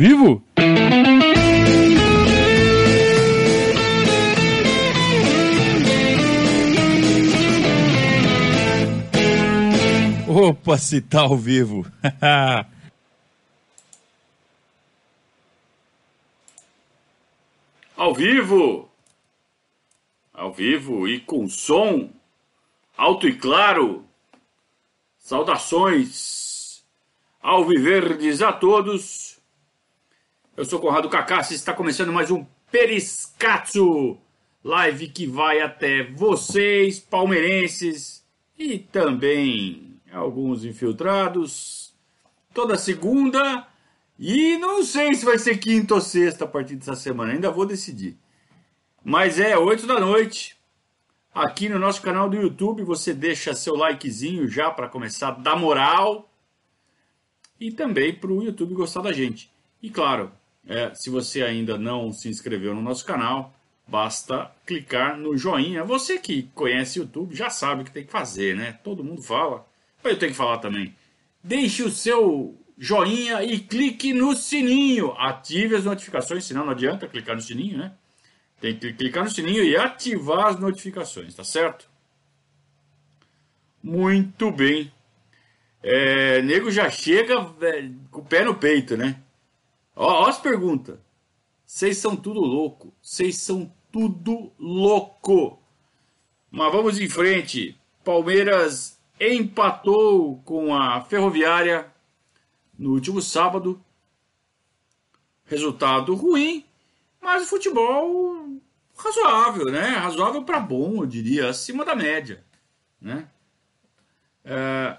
vivo? Opa, se tá ao vivo. ao vivo. Ao vivo e com som alto e claro. Saudações ao Viverdes a todos. Eu sou Conrado Cacassi, está começando mais um Periscatso, live que vai até vocês, palmeirenses e também alguns infiltrados, toda segunda e não sei se vai ser quinta ou sexta a partir dessa semana, ainda vou decidir. Mas é 8 da noite, aqui no nosso canal do YouTube. Você deixa seu likezinho já para começar a dar moral e também para o YouTube gostar da gente. E claro, é, se você ainda não se inscreveu no nosso canal, basta clicar no joinha. Você que conhece o YouTube já sabe o que tem que fazer, né? Todo mundo fala. Eu tenho que falar também. Deixe o seu joinha e clique no sininho. Ative as notificações, senão não adianta clicar no sininho, né? Tem que clicar no sininho e ativar as notificações, tá certo? Muito bem. É, nego já chega é, com o pé no peito, né? Ó, ó as perguntas. Vocês são tudo louco. Vocês são tudo louco. Mas vamos em frente. Palmeiras empatou com a Ferroviária no último sábado. Resultado ruim, mas futebol razoável, né? Razoável para bom, eu diria, acima da média, né? É,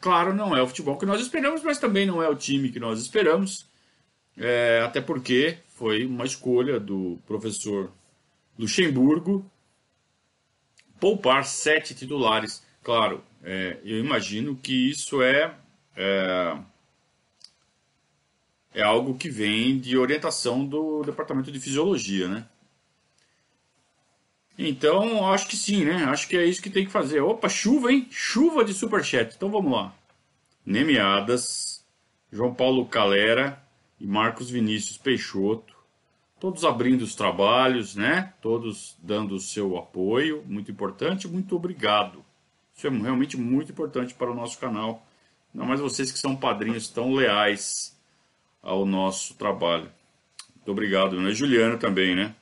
claro, não é o futebol que nós esperamos, mas também não é o time que nós esperamos, é, até porque foi uma escolha do professor Luxemburgo poupar sete titulares. Claro, é, eu imagino que isso é, é é algo que vem de orientação do departamento de fisiologia, né? Então, acho que sim, né? Acho que é isso que tem que fazer. Opa, chuva, hein? Chuva de superchat. Então vamos lá. Nemiadas, João Paulo Calera e Marcos Vinícius Peixoto. Todos abrindo os trabalhos, né? Todos dando o seu apoio. Muito importante. Muito obrigado. Isso é realmente muito importante para o nosso canal. Não mais vocês que são padrinhos tão leais ao nosso trabalho. Muito obrigado, né? Juliano também, né?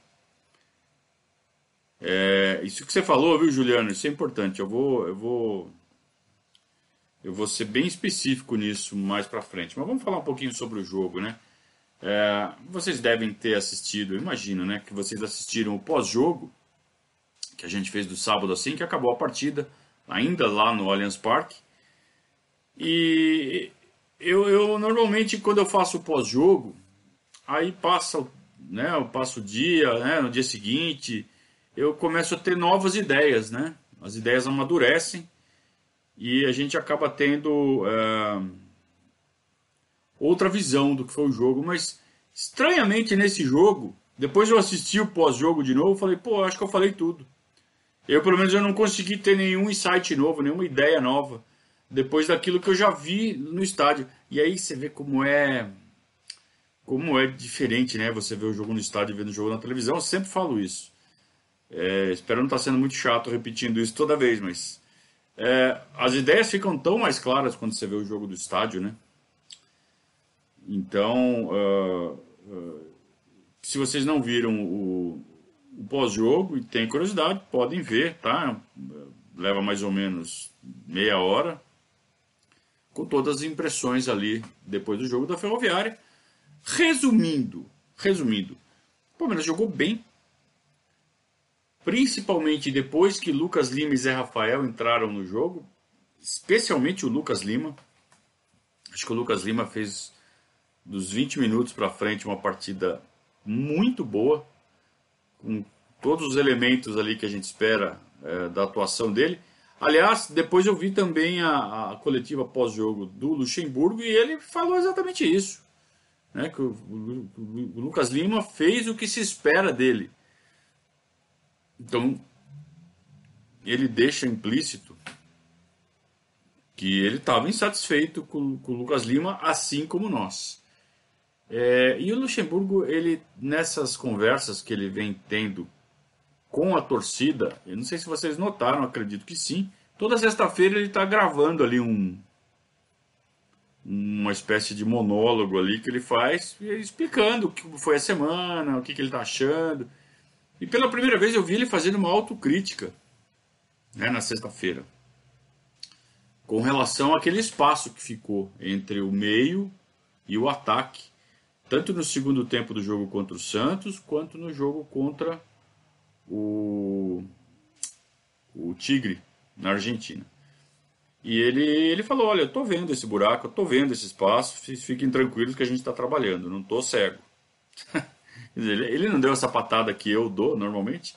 É, isso que você falou, viu, Juliano? Isso é importante. Eu vou, eu vou, eu vou ser bem específico nisso mais para frente. Mas vamos falar um pouquinho sobre o jogo, né? É, vocês devem ter assistido, imagino, né? Que vocês assistiram o pós-jogo que a gente fez do sábado assim, que acabou a partida, ainda lá no Allianz Parque. E eu, eu normalmente quando eu faço pós-jogo, aí passa, né, eu passo o dia, né, no dia seguinte, eu começo a ter novas ideias, né? As ideias amadurecem e a gente acaba tendo é, outra visão do que foi o jogo. Mas estranhamente nesse jogo, depois eu assisti o pós-jogo de novo, falei, pô, acho que eu falei tudo. Eu pelo menos eu não consegui ter nenhum insight novo, nenhuma ideia nova depois daquilo que eu já vi no estádio. E aí você vê como é como é diferente, né? Você vê o jogo no estádio e vê o jogo na televisão. Eu sempre falo isso. É, espero não estar tá sendo muito chato repetindo isso toda vez, mas é, as ideias ficam tão mais claras quando você vê o jogo do estádio, né? Então, uh, uh, se vocês não viram o, o pós-jogo e têm curiosidade, podem ver, tá? Leva mais ou menos meia hora com todas as impressões ali depois do jogo da Ferroviária. Resumindo, resumindo, o Palmeiras jogou bem, principalmente depois que Lucas Lima e Zé Rafael entraram no jogo, especialmente o Lucas Lima. Acho que o Lucas Lima fez dos 20 minutos para frente uma partida muito boa, com todos os elementos ali que a gente espera é, da atuação dele. Aliás, depois eu vi também a, a coletiva pós-jogo do Luxemburgo e ele falou exatamente isso. Né, que o, o, o, Lucas Lima fez o que se espera dele. Então, ele deixa implícito que ele estava insatisfeito com, com o Lucas Lima, assim como nós. É, e o Luxemburgo, ele nessas conversas que ele vem tendo com a torcida, eu não sei se vocês notaram, acredito que sim. Toda sexta-feira ele está gravando ali um uma espécie de monólogo ali que ele faz, explicando o que foi a semana, o que, que ele está achando. E pela primeira vez eu vi ele fazendo uma autocrítica né, na sexta-feira com relação àquele espaço que ficou entre o meio e o ataque, tanto no segundo tempo do jogo contra o Santos, quanto no jogo contra o, o Tigre, na Argentina. E ele, ele falou: Olha, eu tô vendo esse buraco, eu tô vendo esse espaço, fiquem tranquilos que a gente está trabalhando, não tô cego. ele, ele não deu essa patada que eu dou normalmente,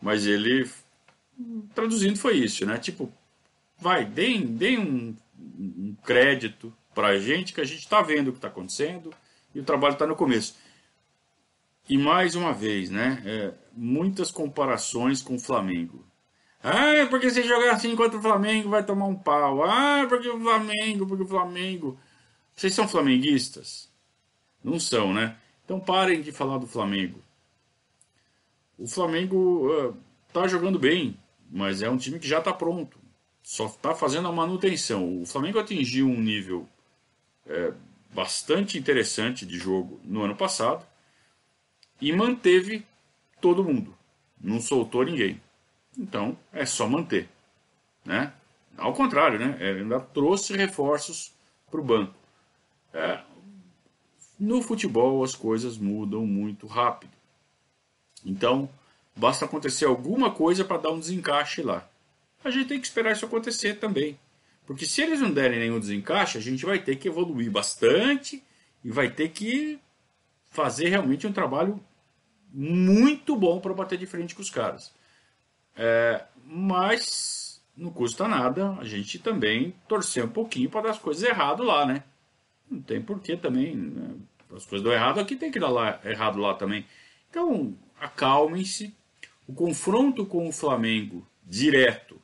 mas ele, traduzindo, foi isso, né? Tipo, vai, deem, deem um, um crédito para a gente que a gente está vendo o que está acontecendo e o trabalho está no começo. E mais uma vez, né, é, muitas comparações com o Flamengo. Ah, porque se jogar assim contra o Flamengo vai tomar um pau. Ah, porque o Flamengo, porque o Flamengo. Vocês são flamenguistas? Não são, né? Então parem de falar do Flamengo. O Flamengo uh, jogando bem, mas é um time que já está pronto só está fazendo a manutenção. O Flamengo atingiu um nível é, bastante interessante de jogo no ano passado e manteve todo mundo, não soltou ninguém. Então é só manter, né? Ao contrário, né? Ele ainda trouxe reforços para o banco. É, no futebol as coisas mudam muito rápido. Então basta acontecer alguma coisa para dar um desencaixe lá a gente tem que esperar isso acontecer também. Porque se eles não derem nenhum desencaixe, a gente vai ter que evoluir bastante e vai ter que fazer realmente um trabalho muito bom para bater de frente com os caras. É, mas não custa nada a gente também torcer um pouquinho para dar as coisas errado lá, né? Não tem porquê também. Né? As coisas dão errado aqui, tem que dar lá, errado lá também. Então, acalmem-se. O confronto com o Flamengo direto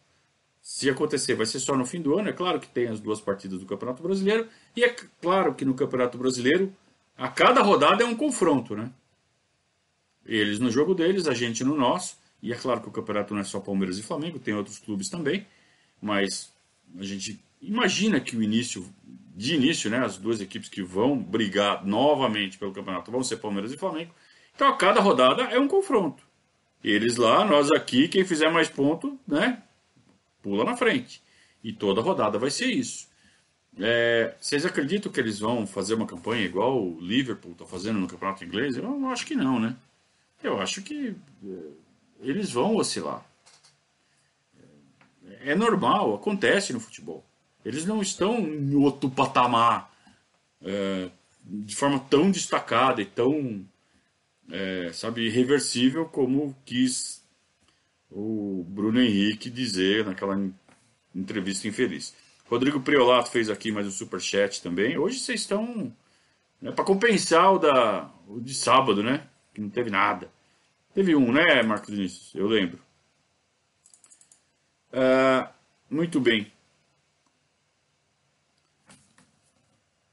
se acontecer, vai ser só no fim do ano. É claro que tem as duas partidas do Campeonato Brasileiro. E é claro que no Campeonato Brasileiro, a cada rodada é um confronto, né? Eles no jogo deles, a gente no nosso. E é claro que o campeonato não é só Palmeiras e Flamengo, tem outros clubes também. Mas a gente imagina que o início, de início, né, as duas equipes que vão brigar novamente pelo campeonato vão ser Palmeiras e Flamengo. Então a cada rodada é um confronto. Eles lá, nós aqui, quem fizer mais ponto, né, pula na frente. E toda rodada vai ser isso. É, vocês acreditam que eles vão fazer uma campanha igual o Liverpool está fazendo no campeonato inglês? Eu acho que não, né? Eu acho que é, eles vão oscilar. É normal, acontece no futebol. Eles não estão em outro patamar é, de forma tão destacada e tão, é, sabe, irreversível como quis o Bruno Henrique dizer naquela entrevista infeliz. Rodrigo Priolato fez aqui mais um super chat também. Hoje vocês estão né, para compensar o da o de sábado, né? Que não teve nada. Teve um, né, Marcos Vinícius? Eu lembro. Uh, muito bem.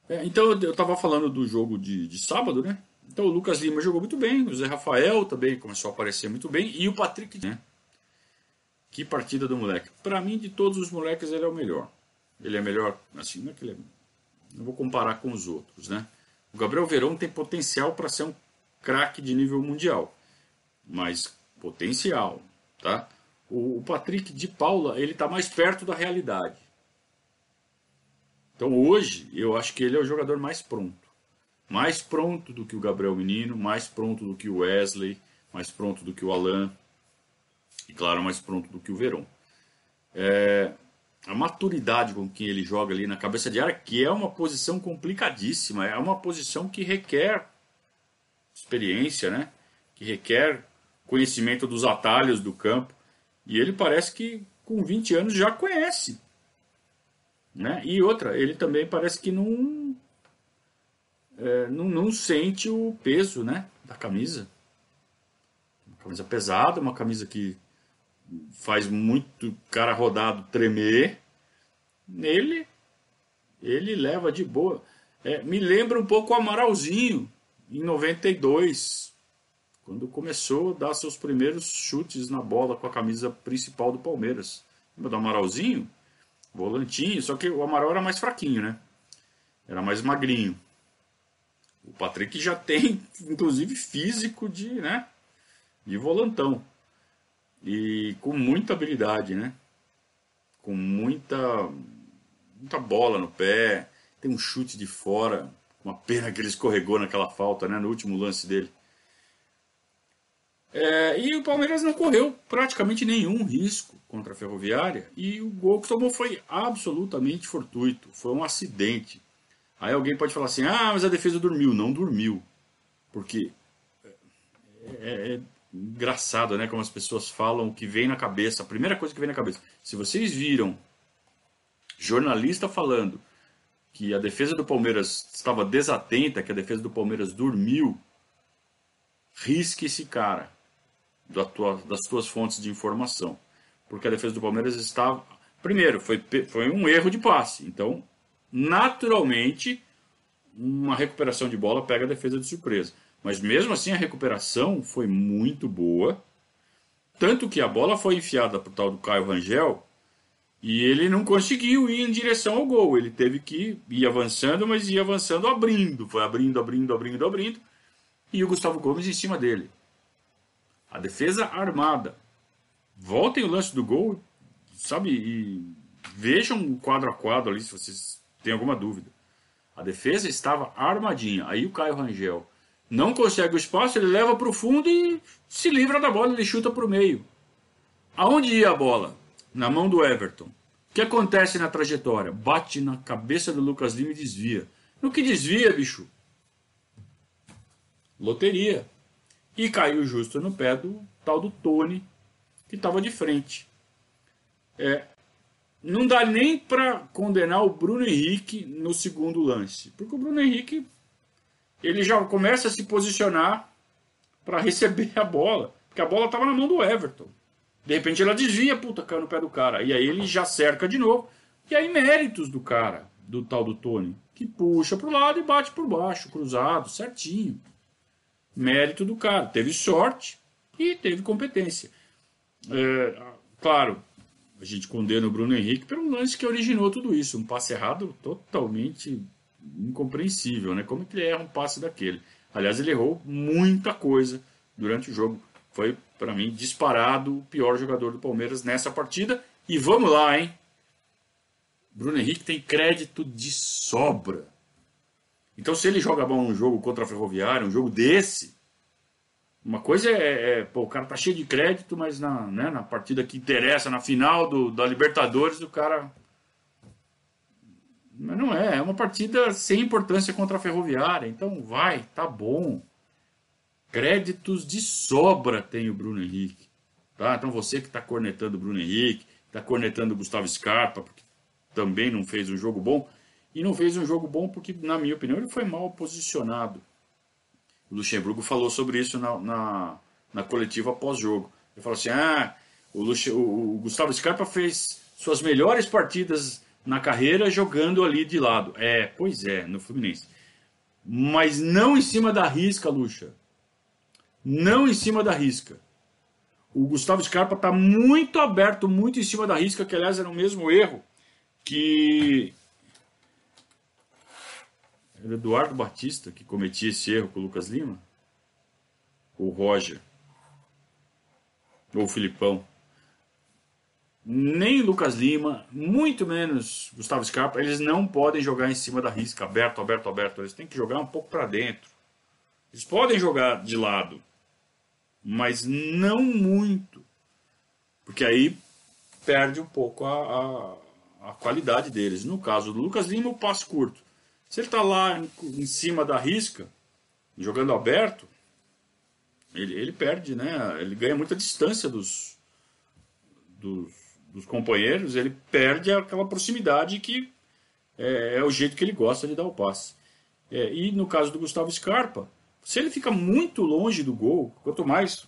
É, então eu estava falando do jogo de, de sábado, né? Então o Lucas Lima jogou muito bem, o Zé Rafael também começou a aparecer muito bem e o Patrick, né? Que partida do moleque. Para mim, de todos os moleques, ele é o melhor. Ele é melhor, assim, não é que ele é... Não vou comparar com os outros, né? O Gabriel Verão tem potencial para ser um craque de nível mundial. Mas potencial, tá? O, o Patrick de Paula, ele está mais perto da realidade. Então hoje, eu acho que ele é o jogador mais pronto. Mais pronto do que o Gabriel Menino, mais pronto do que o Wesley, mais pronto do que o Alan e claro, mais pronto do que o Verón. É, a maturidade com que ele joga ali na cabeça de área, que é uma posição complicadíssima, é uma posição que requer experiência, né? que requer conhecimento dos atalhos do campo. E ele parece que com 20 anos já conhece. Né? E outra, ele também parece que não, é, não, não sente o peso né, da camisa. Uma camisa pesada, uma camisa que faz muito cara rodado tremer, nele ele leva de boa. É, me lembra um pouco o Amaralzinho, em 92, quando começou a dar seus primeiros chutes na bola com a camisa principal do Palmeiras. Lembra do Amaralzinho? Volantinho, só que o Amaral era mais fraquinho, né? Era mais magrinho. O Patrick já tem, inclusive, físico de, né? De volantão. E com muita habilidade, né? Com muita, muita bola no pé. Tem um chute de fora. Uma pena que ele escorregou naquela falta, né? No último lance dele. É, e o Palmeiras não correu praticamente nenhum risco contra a Ferroviária. E o gol que tomou foi absolutamente fortuito. Foi um acidente. Aí alguém pode falar assim: ah, mas a defesa dormiu. Não dormiu. Porque é, é, é engraçado, né? Como as pessoas falam o que vem na cabeça. A primeira coisa que vem na cabeça. Se vocês viram jornalista falando que a defesa do Palmeiras estava desatenta, que a defesa do Palmeiras dormiu, risque esse cara das tuas fontes de informação. Porque a defesa do Palmeiras estava. Primeiro, foi, foi um erro de passe. Então, naturalmente, uma recuperação de bola pega a defesa de surpresa. Mas mesmo assim, a recuperação foi muito boa. Tanto que a bola foi enfiada para o tal do Caio Rangel e ele não conseguiu ir em direção ao gol. Ele teve que ir avançando, mas ia avançando abrindo. Foi abrindo, abrindo, abrindo, abrindo. E o Gustavo Gomes em cima dele. A defesa armada. Voltem o lance do gol, sabe? E vejam o quadro a quadro ali se vocês têm alguma dúvida. A defesa estava armadinha. Aí o Caio Rangel não consegue o espaço, ele leva para o fundo e se livra da bola, ele chuta para o meio. Aonde ia a bola? Na mão do Everton. O que acontece na trajetória? Bate na cabeça do Lucas Lima e desvia. No que desvia, bicho? Loteria. E caiu justo no pé do tal do Tony, que estava de frente. É, não dá nem para condenar o Bruno Henrique no segundo lance, porque o Bruno Henrique ele já começa a se posicionar para receber a bola, porque a bola estava na mão do Everton. De repente ela desvia, puta, caiu no pé do cara. E aí ele já cerca de novo. E aí méritos do cara, do tal do Tony, que puxa para o lado e bate por baixo, cruzado, certinho. Mérito do cara. Teve sorte e teve competência. É, claro, a gente condena o Bruno Henrique pelo lance que originou tudo isso. Um passe errado totalmente incompreensível, né? Como que ele erra um passe daquele? Aliás, ele errou muita coisa durante o jogo. Foi, para mim, disparado o pior jogador do Palmeiras nessa partida. E vamos lá, hein? Bruno Henrique tem crédito de sobra. Então, se ele joga bom um jogo contra a Ferroviária, um jogo desse, uma coisa é, é pô, o cara tá cheio de crédito, mas na, né, na partida que interessa, na final do, da Libertadores, o cara mas não é, é uma partida sem importância contra a Ferroviária. Então vai, tá bom. Créditos de sobra tem o Bruno Henrique. Tá? Então você que está cornetando o Bruno Henrique, está cornetando o Gustavo Scarpa, porque também não fez um jogo bom. E não fez um jogo bom porque, na minha opinião, ele foi mal posicionado. O Luxemburgo falou sobre isso na, na, na coletiva pós-jogo. Ele falou assim: ah, o, o Gustavo Scarpa fez suas melhores partidas na carreira jogando ali de lado. É, pois é, no Fluminense. Mas não em cima da risca, Lucha. Não em cima da risca. O Gustavo Scarpa está muito aberto, muito em cima da risca, que aliás era o mesmo erro que. Era Eduardo Batista que cometia esse erro com o Lucas Lima? Ou o Roger? Ou o Filipão? Nem Lucas Lima, muito menos Gustavo Scarpa, eles não podem jogar em cima da risca, aberto, aberto, aberto. Eles têm que jogar um pouco para dentro. Eles podem jogar de lado, mas não muito, porque aí perde um pouco a, a, a qualidade deles. No caso do Lucas Lima, o passo curto. Se ele está lá em, em, cima da risca, jogando aberto, ele, ele perde, né? Ele ganha muita distância dos, dos dos companheiros, ele perde aquela proximidade que é, é, o jeito que ele gosta de dar o passe. É, e no caso do Gustavo Scarpa, se ele fica muito longe do gol, quanto mais,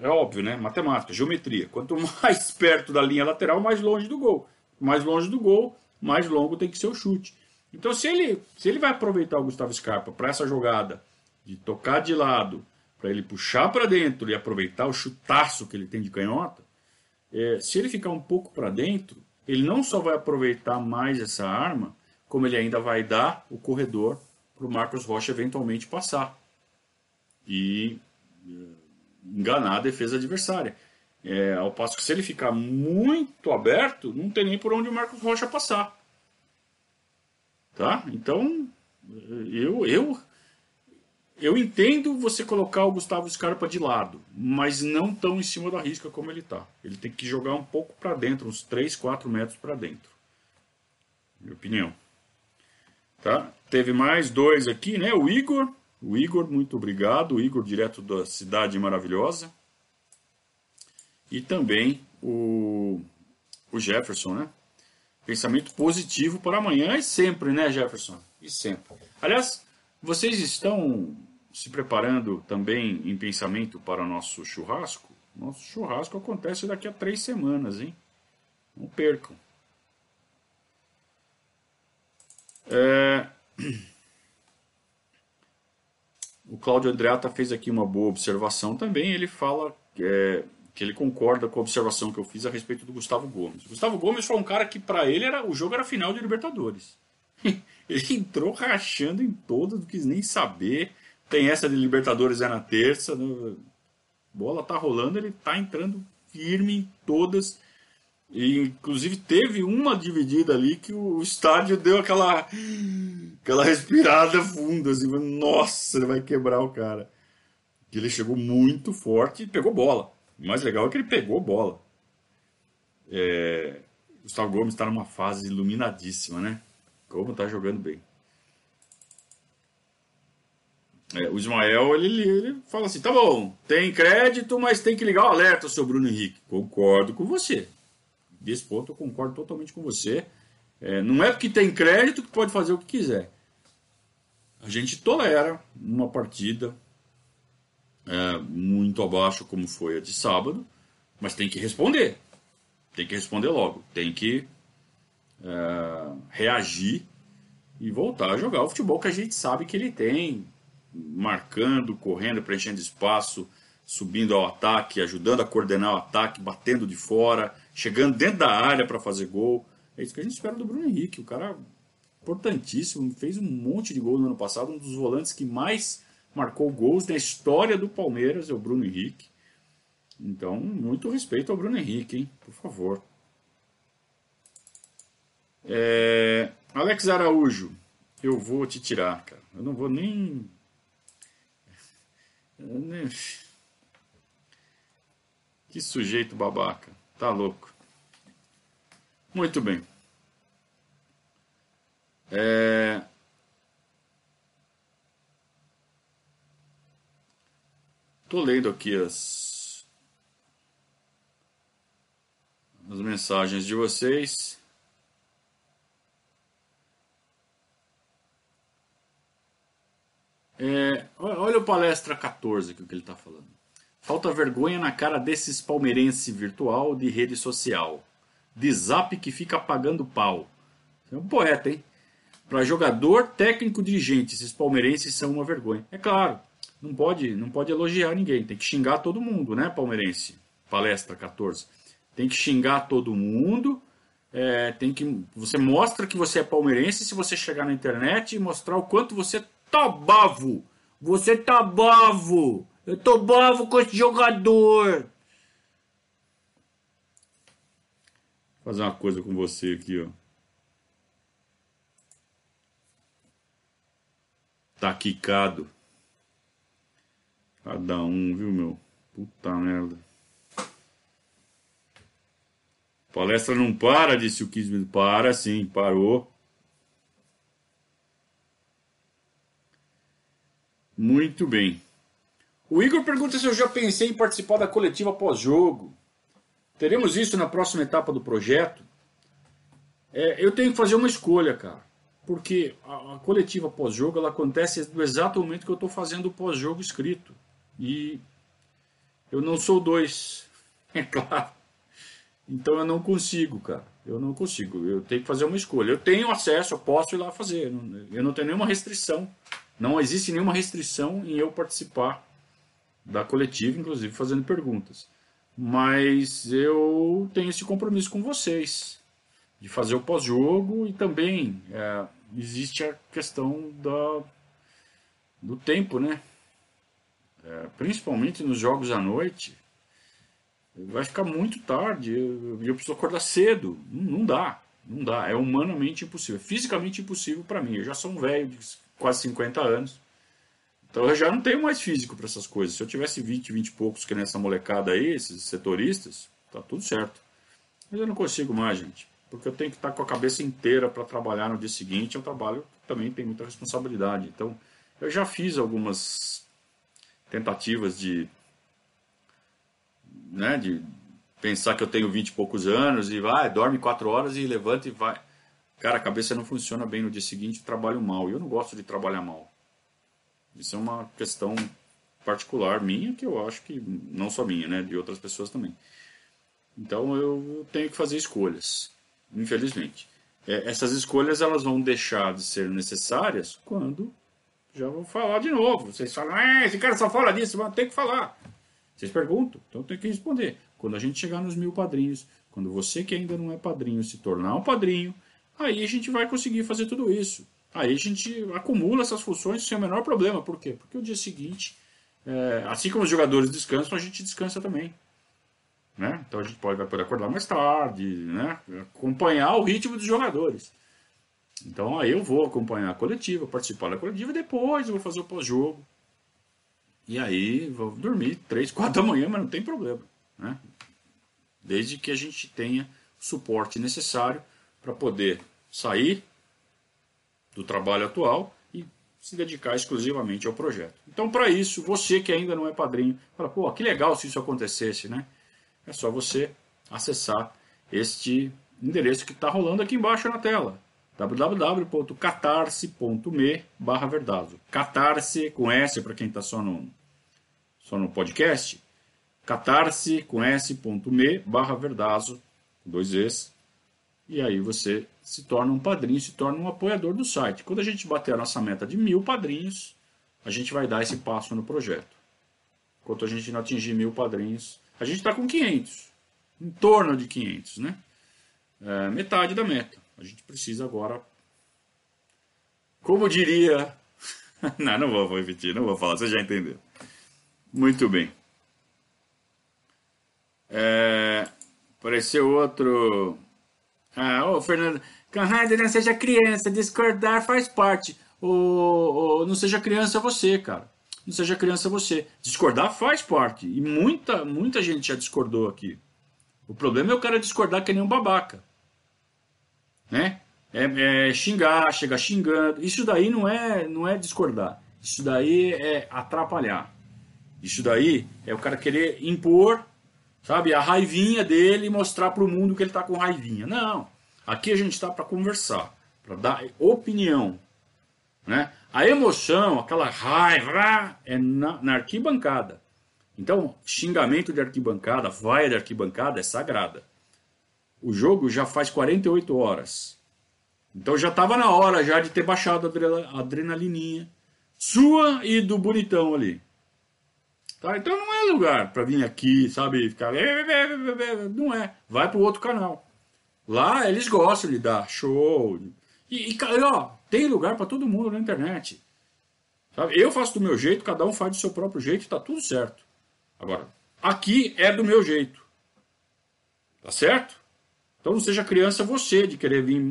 é óbvio, né? Matemática, geometria. Quanto mais perto da linha lateral, mais longe do gol. Mais longe do gol, mais longo tem que ser o chute. Então, se ele, se ele vai aproveitar o Gustavo Scarpa para essa jogada de tocar de lado, para ele puxar para dentro e aproveitar o chutaço que ele tem de canhota, é, se ele ficar um pouco para dentro, ele não só vai aproveitar mais essa arma, como ele ainda vai dar o corredor para o Marcos Rocha eventualmente passar e é, enganar a defesa adversária. É, ao passo que se ele ficar muito aberto, não tem nem por onde o Marcos Rocha passar. Tá? Então, eu, eu, eu entendo você colocar o Gustavo Scarpa de lado, mas não tão em cima da risca como ele está. Ele tem que jogar um pouco para dentro, uns 3, 4 metros para dentro. Minha opinião. Tá? Teve mais dois aqui, né? O Igor. O Igor, muito obrigado. O Igor, direto da Cidade Maravilhosa. E também o, o Jefferson, né? Pensamento positivo para amanhã e sempre, né, Jefferson? E sempre. Aliás, vocês estão se preparando também em pensamento para o nosso churrasco? Nosso churrasco acontece daqui a três semanas, hein? Não percam. É... O Cláudio Andreata fez aqui uma boa observação também. Ele fala é, que ele concorda com a observação que eu fiz a respeito do Gustavo Gomes. O Gustavo Gomes foi um cara que para ele era o jogo era final de Libertadores. ele entrou rachando em todas, não quis nem saber. Tem essa de Libertadores é na terça, né? bola tá rolando, ele tá entrando firme em todas. E, inclusive teve uma dividida ali que o estádio deu aquela aquela respirada funda, assim, nossa, ele vai quebrar o cara. Ele chegou muito forte e pegou bola. O mais legal é que ele pegou bola. É, Gustavo Gomes está numa fase iluminadíssima, né? Como está jogando bem. É, o Ismael, ele, ele fala assim, tá bom, tem crédito, mas tem que ligar o alerta, seu Bruno Henrique. Concordo com você. Desse ponto eu concordo totalmente com você. É, não é porque tem crédito que pode fazer o que quiser. A gente tolera uma partida é, muito abaixo, como foi a de sábado, mas tem que responder. Tem que responder logo. Tem que é, reagir e voltar a jogar o futebol que a gente sabe que ele tem, marcando, correndo, preenchendo espaço, subindo ao ataque, ajudando a coordenar o ataque, batendo de fora, chegando dentro da área para fazer gol. É isso que a gente espera do Bruno Henrique. O cara importantíssimo, fez um monte de gol no ano passado, um dos volantes que mais marcou gols na história do Palmeiras, é o Bruno Henrique. Então, muito respeito ao Bruno Henrique, hein? Por favor. É... Alex Araújo, eu vou te tirar, cara. Eu não vou nem. Que sujeito babaca. Tá louco. Muito bem. É... Tô lendo aqui as, as mensagens de vocês. É, olha o palestra 14 que, ele está falando. Falta vergonha na cara desses palmeirense virtual de rede social. De zap que fica pagando pau. É um poeta, hein? Para jogador, técnico, dirigente, esses palmeirenses são uma vergonha. É claro, não pode, não pode elogiar ninguém, tem que xingar todo mundo, né, palmeirense? Palestra 14. Tem que xingar todo mundo, é, tem que você mostra que você é palmeirense se você chegar na internet e mostrar o quanto você tá bavo. Você tá bavo. Eu tô bavo com esse jogador. Vou fazer uma coisa com você aqui, ó. Tá quicado. Cada um, viu, meu? Puta merda. Palestra não para, disse o Kismet. Para sim, parou. Muito bem. O Igor pergunta se eu já pensei em participar da coletiva pós-jogo. Teremos isso na próxima etapa do projeto. É, eu tenho que fazer uma escolha, cara. Porque a, a coletiva pós-jogo ela acontece no exato momento que eu estou fazendo o pós-jogo escrito. E eu não sou dois, é claro. Então eu não consigo, cara. Eu não consigo. Eu tenho que fazer uma escolha. Eu tenho acesso, eu posso ir lá fazer. Eu não tenho nenhuma restrição. Não existe nenhuma restrição em eu participar da coletiva, inclusive fazendo perguntas. Mas eu tenho esse compromisso com vocês de fazer o pós-jogo e também é, existe a questão da, do tempo, né? É, principalmente nos jogos à noite, vai ficar muito tarde eu, eu, preciso acordar cedo. Não, não, dá, não dá. É humanamente impossível, fisicamente impossível para mim. Eu já sou um velho quase 50 anos. Então eu já não tenho mais físico para essas coisas. Se eu tivesse 20, 20 e poucos que nessa molecada aí, esses setoristas, tá tudo certo. Mas eu não consigo mais, gente. Porque eu tenho que estar com a cabeça inteira para trabalhar no dia seguinte. É um trabalho que também tem muita responsabilidade. Então eu já fiz algumas tentativas de né, de pensar que eu tenho 20 e poucos anos e vai, dorme 4 horas e levanta e vai. Cara, a cabeça não funciona bem no dia seguinte, trabalho mal. E eu não gosto de trabalhar mal. Isso é uma questão particular minha, que eu acho que não só minha, né, de outras pessoas também. Então eu tenho que fazer escolhas, infelizmente. É, essas escolhas elas vão deixar de ser necessárias quando já vou falar de novo. Vocês falam, ah, esse cara só fala disso, mas tem que falar. Vocês perguntam, então tem que responder. Quando a gente chegar nos mil padrinhos, quando você que ainda não é padrinho se tornar um padrinho, aí a gente vai conseguir fazer tudo isso. Aí a gente acumula essas funções sem o menor problema. Por quê? Porque o dia seguinte, é, assim como os jogadores descansam, a gente descansa também. Né? Então a gente pode, vai poder acordar mais tarde, né? acompanhar o ritmo dos jogadores. Então aí eu vou acompanhar a coletiva, participar da coletiva, depois eu vou fazer o pós-jogo. E aí vou dormir 3, 4 da manhã, mas não tem problema. Né? Desde que a gente tenha o suporte necessário para poder sair do trabalho atual e se dedicar exclusivamente ao projeto. Então, para isso, você que ainda não é padrinho, fala, pô, que legal se isso acontecesse, né? É só você acessar este endereço que está rolando aqui embaixo na tela www.catarse.me barra verdazo. Catarse com S para quem está só no, só no podcast. Catarse com S.me barra dois Es. E aí você se torna um padrinho, se torna um apoiador do site. Quando a gente bater a nossa meta de mil padrinhos, a gente vai dar esse passo no projeto. Enquanto a gente não atingir mil padrinhos, a gente está com 500, em torno de 500, né? É, metade da meta. A gente precisa agora, como diria, não, não vou repetir, não vou falar, você já entendeu. Muito bem. É, apareceu outro. Ah, ô Fernando, Conrado, não seja criança, discordar faz parte. O, não seja criança você, cara. Não seja criança você. Discordar faz parte. E muita, muita gente já discordou aqui. O problema é o cara discordar que nem um babaca né? É, é xingar, chegar xingando. Isso daí não é, não é discordar. Isso daí é atrapalhar. Isso daí é o cara querer impor, sabe, a raivinha dele e mostrar para o mundo que ele está com raivinha. Não. Aqui a gente está para conversar, para dar opinião. Né? A emoção, aquela raiva, é na, na arquibancada. Então, xingamento de arquibancada, vaia de arquibancada é sagrada. O jogo já faz 48 horas. Então já estava na hora já de ter baixado a adrenalininha sua e do bonitão ali. Tá? Então não é lugar para vir aqui, sabe, ficar não é. Vai para o outro canal. Lá eles gostam de dar show. E, e ó, tem lugar para todo mundo na internet. Sabe? Eu faço do meu jeito, cada um faz do seu próprio jeito, está tudo certo. Agora, aqui é do meu jeito. Tá certo? Então não seja criança você de querer vir,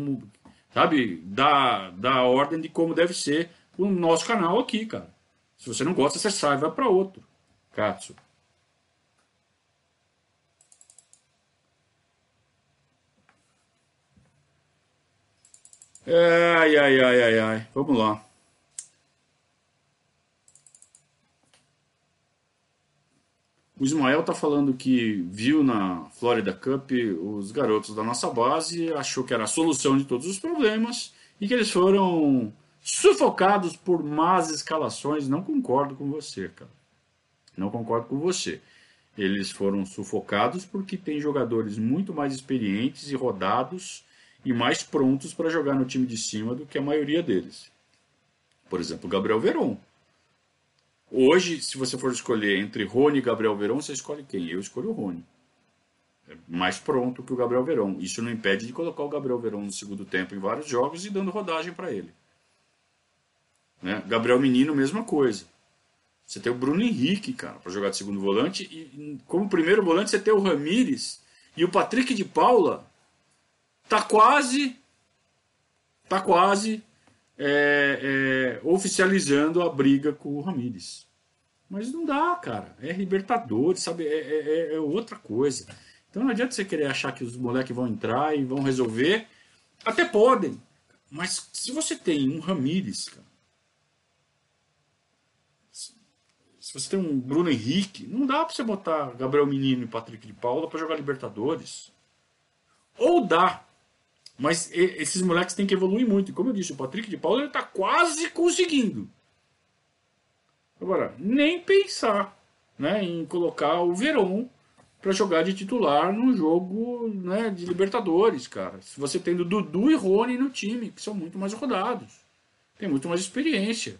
sabe, dar, dar ordem de como deve ser o nosso canal aqui, cara. Se você não gosta, você sai vai para outro. Katsu. Ai, ai, ai, ai, ai. Vamos lá. O Ismael está falando que viu na Florida Cup os garotos da nossa base, achou que era a solução de todos os problemas e que eles foram sufocados por más escalações. Não concordo com você, cara. Não concordo com você. eles foram sufocados porque tem jogadores muito mais experientes e rodados e mais prontos para jogar no time de cima do que a maioria deles. Por exemplo, Gabriel Veron. Hoje, se você for escolher entre Rony e Gabriel Veron, você escolhe quem? Eu escolho o Rony. É mais pronto que o Gabriel Veron. Isso não impede de colocar o Gabriel Veron no segundo tempo em vários jogos e dando rodagem para ele. Né? Gabriel Menino, mesma coisa. Você tem o Bruno Henrique, cara, para jogar de segundo volante. E como primeiro volante você tem o Ramires. E o Patrick de Paula tá quase. Tá quase é, é, oficializando a briga com o Ramires. Mas não dá, cara. É Libertadores, sabe? É, é, é, é outra coisa. Então não adianta você querer achar que os moleques vão entrar e vão resolver. Até podem. Mas se você tem um Ramires, cara, Se você tem um Bruno Henrique, não dá para você botar Gabriel Menino e Patrick de Paula para jogar Libertadores. Ou dá, mas esses moleques têm que evoluir muito. E como eu disse, o Patrick de Paula está quase conseguindo. Agora, nem pensar né, em colocar o Verón para jogar de titular num jogo né, de Libertadores, cara. Se você tem o Dudu e Rony no time, que são muito mais rodados, tem muito mais experiência.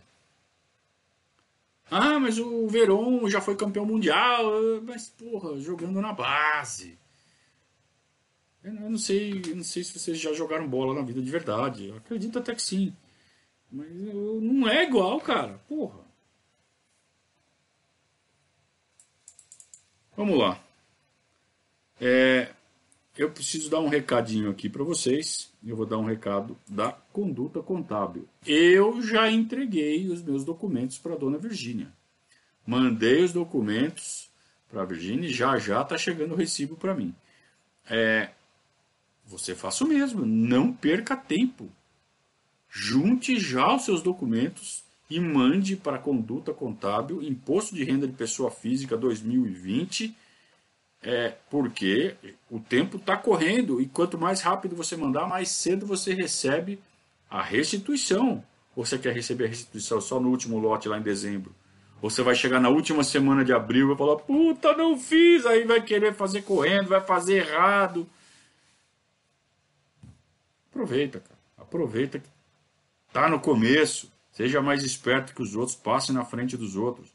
Ah, mas o Verón já foi campeão mundial. Mas, porra, jogando na base. Eu não sei, eu não sei se vocês já jogaram bola na vida de verdade. Eu acredito até que sim. Mas não é igual, cara. Porra. Vamos lá. É, eu preciso dar um recadinho aqui para vocês. Eu vou dar um recado da conduta contábil. Eu já entreguei os meus documentos para a dona Virgínia. Mandei os documentos para a Virgínia e já já está chegando o recibo para mim. É, você faça o mesmo, não perca tempo. Junte já os seus documentos e mande para a conduta contábil Imposto de Renda de Pessoa Física 2020 é, porque o tempo está correndo e quanto mais rápido você mandar, mais cedo você recebe a restituição. Ou você quer receber a restituição só no último lote lá em dezembro? Ou você vai chegar na última semana de abril e vai falar, puta, não fiz, aí vai querer fazer correndo, vai fazer errado. Aproveita, cara. Aproveita que tá no começo. Seja mais esperto que os outros, passe na frente dos outros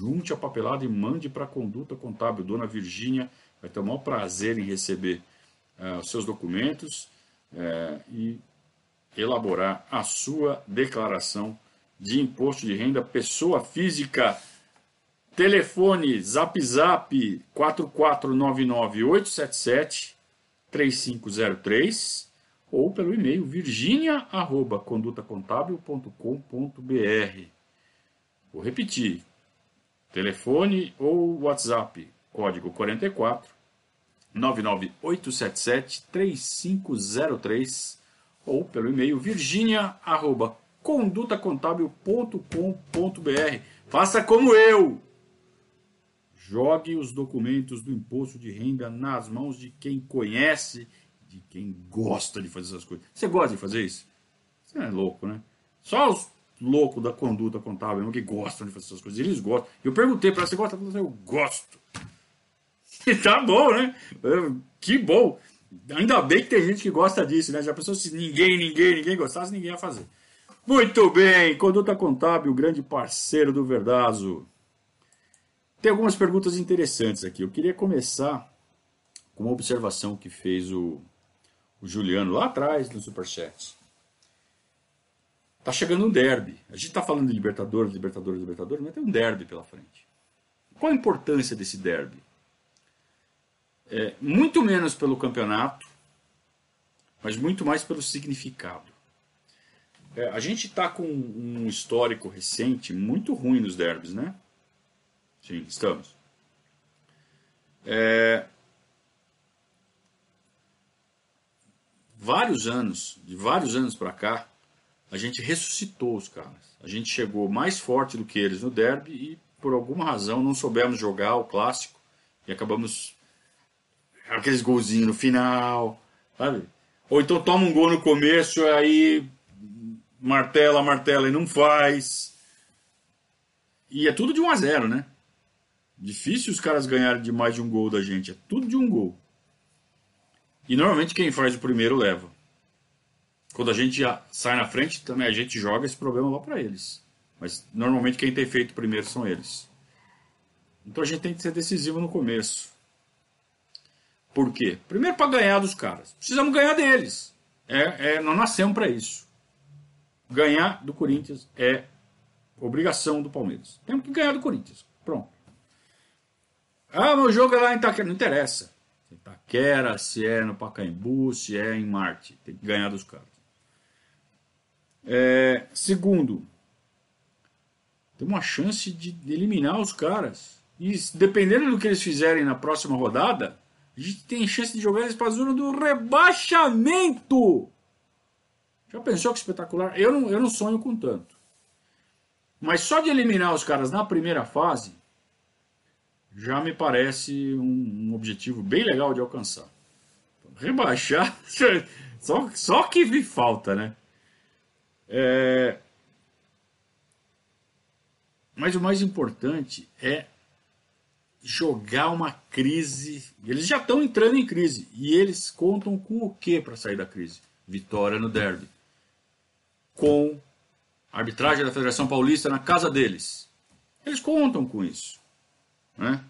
junte a papelada e mande para a conduta contábil. Dona Virgínia vai ter o maior prazer em receber uh, os seus documentos uh, e elaborar a sua declaração de imposto de renda pessoa física. Telefone Zap Zap 877 3503 ou pelo e-mail virginia@condutacontábil.com.br. Vou repetir, Telefone ou WhatsApp, código 44 99877 3503 ou pelo e-mail virginia@condutacontábil.com.br. Faça como eu. Jogue os documentos do imposto de renda nas mãos de quem conhece, de quem gosta de fazer essas coisas. Você gosta de fazer isso? Você é louco, né? Só os louco da conduta contábil, que gostam de fazer essas coisas. Eles gostam. Eu perguntei para ela, você gosta? Eu gosto. E tá bom, né? Que bom. Ainda bem que tem gente que gosta disso, né? Já pensou se ninguém, ninguém, ninguém gostasse, ninguém ia fazer. Muito bem, Conduta Contábil, grande parceiro do Verdazo. Tem algumas perguntas interessantes aqui. Eu queria começar com uma observação que fez o, o Juliano lá atrás no Superchat. Tá chegando um derby. A gente está falando de Libertadores, Libertadores, Libertadores, mas tem um derby pela frente. Qual a importância desse derby? É, muito menos pelo campeonato, mas muito mais pelo significado. É, a gente está com um histórico recente muito ruim nos derbys, né? Sim, estamos. É, vários anos, de vários anos para cá, a gente ressuscitou os caras. A gente chegou mais forte do que eles no derby e, por alguma razão, não soubemos jogar o clássico e acabamos aqueles golzinhos no final, sabe? Ou então toma um gol no começo, aí martela, martela e não faz. E é tudo de 1 a 0, né? Difícil os caras ganharem de mais de um gol da gente. É tudo de um gol. E normalmente quem faz o primeiro leva. Quando a gente já sai na frente, também a gente joga esse problema lá para eles. Mas normalmente quem tem feito primeiro são eles. Então a gente tem que ser decisivo no começo. Por quê? Primeiro para ganhar dos caras. Precisamos ganhar deles. É, é, nós nascemos para isso. Ganhar do Corinthians é obrigação do Palmeiras. Temos que ganhar do Corinthians. Pronto. Ah, meu jogo é lá em Itaquera. Não interessa. É Itaquera, se é no Pacaembu, se é em Marte. Tem que ganhar dos caras. É, segundo, tem uma chance de eliminar os caras. E dependendo do que eles fizerem na próxima rodada, a gente tem chance de jogar eles para a zona do rebaixamento. Já pensou que espetacular? Eu não, eu não sonho com tanto. Mas só de eliminar os caras na primeira fase já me parece um, um objetivo bem legal de alcançar. Rebaixar, só, só que vi falta, né? É... Mas o mais importante é jogar uma crise. Eles já estão entrando em crise. E eles contam com o que para sair da crise? Vitória no derby. Com a arbitragem da Federação Paulista na casa deles. Eles contam com isso. Né?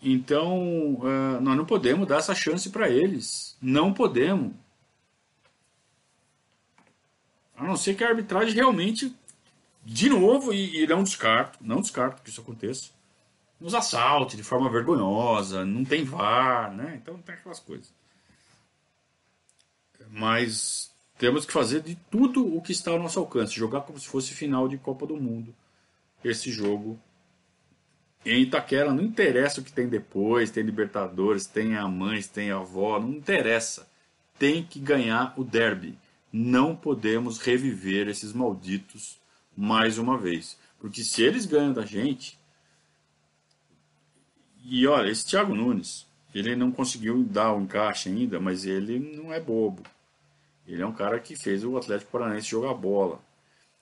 Então, uh, nós não podemos dar essa chance para eles. Não podemos. A não ser que a arbitragem realmente de novo, e, e não descarto, não descarto que isso aconteça, nos assalte de forma vergonhosa, não tem VAR, né? Então tem aquelas coisas. Mas temos que fazer de tudo o que está ao nosso alcance, jogar como se fosse final de Copa do Mundo. Esse jogo em Itaquera, não interessa o que tem depois, tem Libertadores, tem a mãe, tem a avó, não interessa. Tem que ganhar o derby. Não podemos reviver esses malditos mais uma vez. Porque se eles ganham da gente. E olha, esse Thiago Nunes, ele não conseguiu dar o encaixe ainda, mas ele não é bobo. Ele é um cara que fez o Atlético Paranaense jogar bola.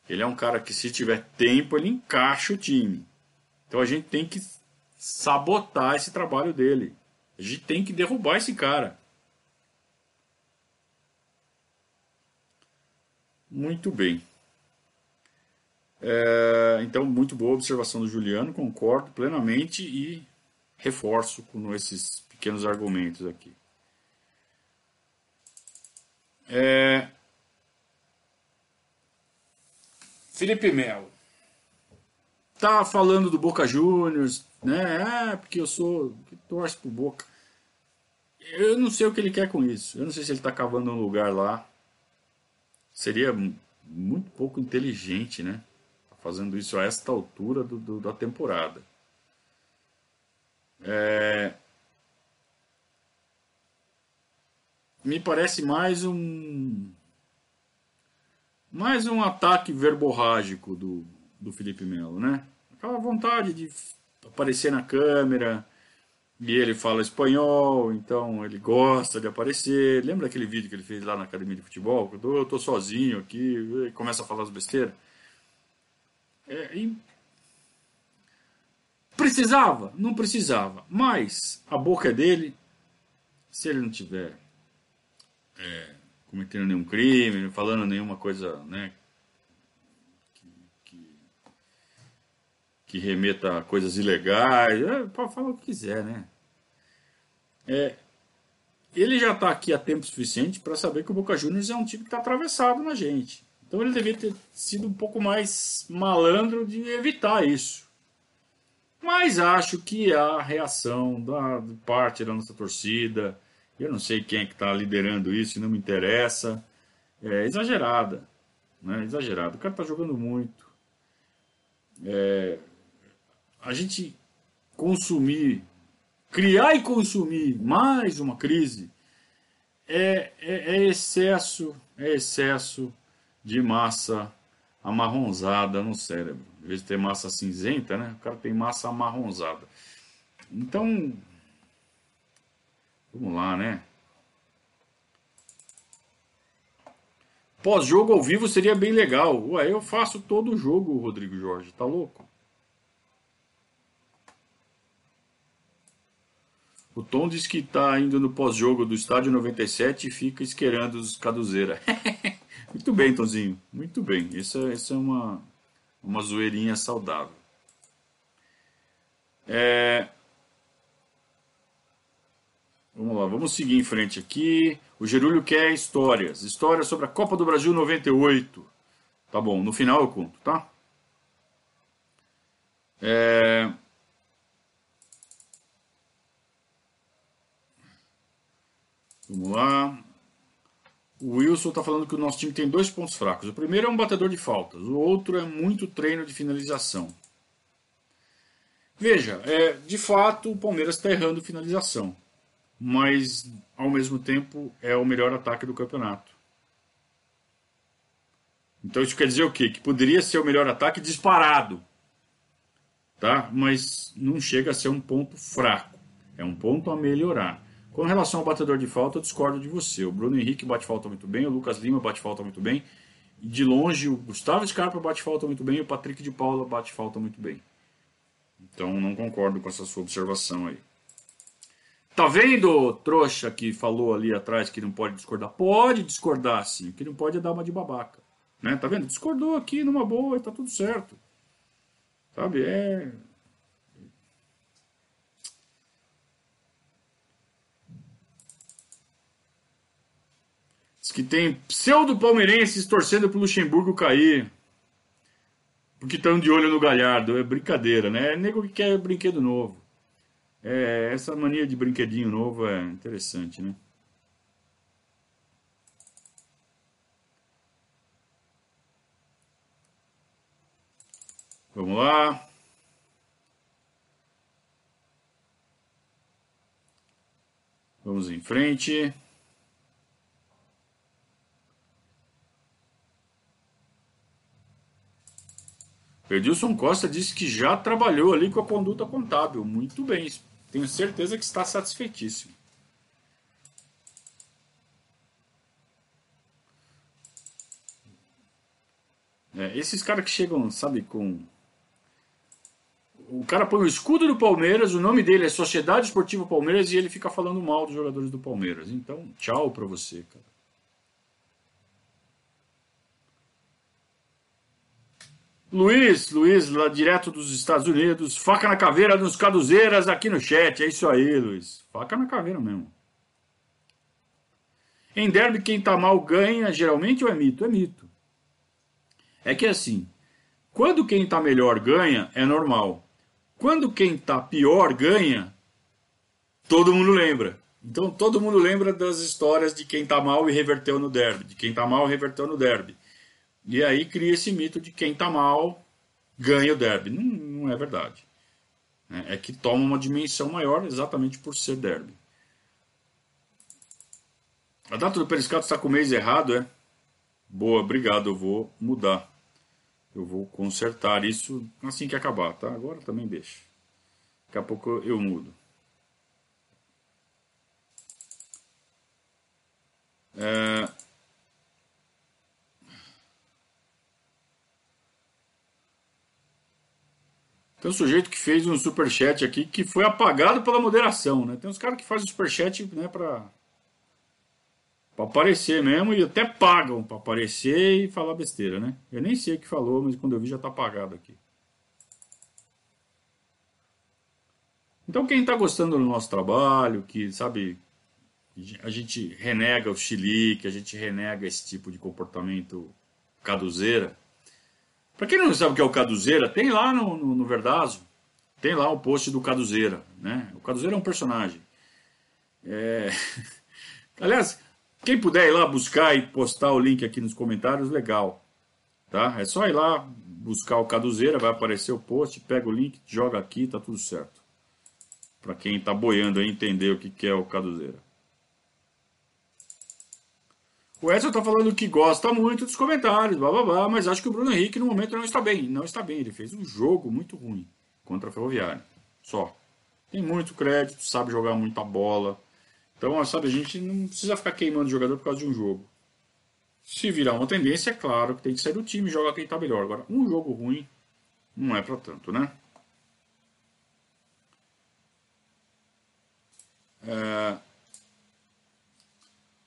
Ele é um cara que, se tiver tempo, ele encaixa o time. Então a gente tem que sabotar esse trabalho dele. A gente tem que derrubar esse cara. Muito bem. É, então, muito boa observação do Juliano, concordo plenamente e reforço com esses pequenos argumentos aqui. É, Felipe Melo. Tá falando do Boca Juniors, né? É, porque eu sou. torce pro Boca. Eu não sei o que ele quer com isso. Eu não sei se ele tá cavando um lugar lá. Seria muito pouco inteligente, né? fazendo isso a esta altura do, do, da temporada. É... Me parece mais um mais um ataque verborrágico do, do Felipe Melo, né? Aquela vontade de aparecer na câmera, e ele fala espanhol, então ele gosta de aparecer. Lembra aquele vídeo que ele fez lá na academia de futebol? Eu tô, sozinho aqui, começa a falar as besteiras. É, e... Precisava? Não precisava. Mas a boca é dele. Se ele não tiver é, cometendo nenhum crime, falando nenhuma coisa né, que, que, que remeta a coisas ilegais, é, pode falar o que quiser, né? É, ele já está aqui há tempo suficiente para saber que o Boca Juniors é um time que está atravessado na gente. Então ele devia ter sido um pouco mais malandro de evitar isso. Mas acho que a reação da parte da nossa torcida, eu não sei quem é que está liderando isso, não me interessa, é exagerada. Né? Exagerada. O cara está jogando muito. É, a gente consumir, criar e consumir mais uma crise é, é, é excesso, é excesso de massa amarronzada no cérebro. Em vez de ter massa cinzenta, né? O cara tem massa amarronzada. Então, vamos lá, né? Pós-jogo ao vivo seria bem legal. Ué, eu faço todo o jogo, Rodrigo Jorge. Tá louco? O Tom diz que está indo no pós-jogo do estádio 97 e fica esquerando os caduzeira. Muito bem, Tonzinho. Muito bem. Isso, é uma, uma zoeirinha saudável. É... Vamos lá, vamos seguir em frente aqui. O Gerúlio quer histórias. Histórias sobre a Copa do Brasil 98. Tá bom, no final eu conto, tá? É... Vamos lá. O Wilson está falando que o nosso time tem dois pontos fracos. O primeiro é um batedor de faltas, o outro é muito treino de finalização. Veja, é, de fato o Palmeiras está errando finalização, mas ao mesmo tempo é o melhor ataque do campeonato. Então isso quer dizer o quê? Que poderia ser o melhor ataque disparado, tá? Mas não chega a ser um ponto fraco, é um ponto a melhorar. Com relação ao batedor de falta, eu discordo de você. O Bruno Henrique bate falta muito bem, o Lucas Lima bate falta muito bem. E de longe, o Gustavo Scarpa bate falta muito bem e o Patrick de Paula bate falta muito bem. Então não concordo com essa sua observação aí. Tá vendo, trouxa, que falou ali atrás que não pode discordar? Pode discordar sim, o que não pode é dar uma de babaca. Né? Tá vendo? Discordou aqui numa boa e tá tudo certo. Sabe? É. que tem pseudo-palmeirenses torcendo pro Luxemburgo cair. Porque estão de olho no Galhardo. É brincadeira, né? É nego que quer brinquedo novo. É, essa mania de brinquedinho novo é interessante, né? Vamos lá. Vamos em frente. Edilson Costa disse que já trabalhou ali com a conduta contábil. Muito bem, tenho certeza que está satisfeitíssimo. É, esses caras que chegam, sabe, com. O cara põe o escudo do Palmeiras, o nome dele é Sociedade Esportiva Palmeiras e ele fica falando mal dos jogadores do Palmeiras. Então, tchau pra você, cara. Luiz, Luiz, lá direto dos Estados Unidos, faca na caveira nos caduzeiras aqui no chat. É isso aí, Luiz. Faca na caveira mesmo. Em derby, quem tá mal ganha, geralmente ou é mito? É mito. É que assim, quando quem tá melhor ganha, é normal. Quando quem tá pior ganha, todo mundo lembra. Então todo mundo lembra das histórias de quem tá mal e reverteu no derby, de quem tá mal e reverteu no derby. E aí cria esse mito de quem está mal ganha o derby. Não, não é verdade. É, é que toma uma dimensão maior exatamente por ser derby. A data do Periscato está com o mês errado, é? Boa, obrigado. Eu vou mudar. Eu vou consertar isso assim que acabar, tá? Agora também deixa. Daqui a pouco eu mudo. É, Tem um sujeito que fez um superchat aqui que foi apagado pela moderação, né? Tem uns caras que fazem superchat né, pra, pra aparecer mesmo e até pagam pra aparecer e falar besteira, né? Eu nem sei o que falou, mas quando eu vi já tá apagado aqui. Então quem tá gostando do nosso trabalho, que sabe, a gente renega o chilique, a gente renega esse tipo de comportamento caduzeira, para quem não sabe o que é o Caduzeira, tem lá no, no, no Verdazo, tem lá o post do Caduzeira. Né? O Caduzeira é um personagem. É... Aliás, quem puder ir lá buscar e postar o link aqui nos comentários, legal. Tá? É só ir lá buscar o Caduzeira, vai aparecer o post, pega o link, joga aqui, tá tudo certo. Para quem está boiando aí entender o que é o Caduzeira. O Edson está falando que gosta muito dos comentários, blá blá blá, mas acho que o Bruno Henrique no momento não está bem. Não está bem, ele fez um jogo muito ruim contra a Ferroviária. Só. Tem muito crédito, sabe jogar muita bola. Então, sabe, a gente não precisa ficar queimando o jogador por causa de um jogo. Se virar uma tendência, é claro que tem que sair do time e jogar quem está melhor. Agora, um jogo ruim não é para tanto, né? É,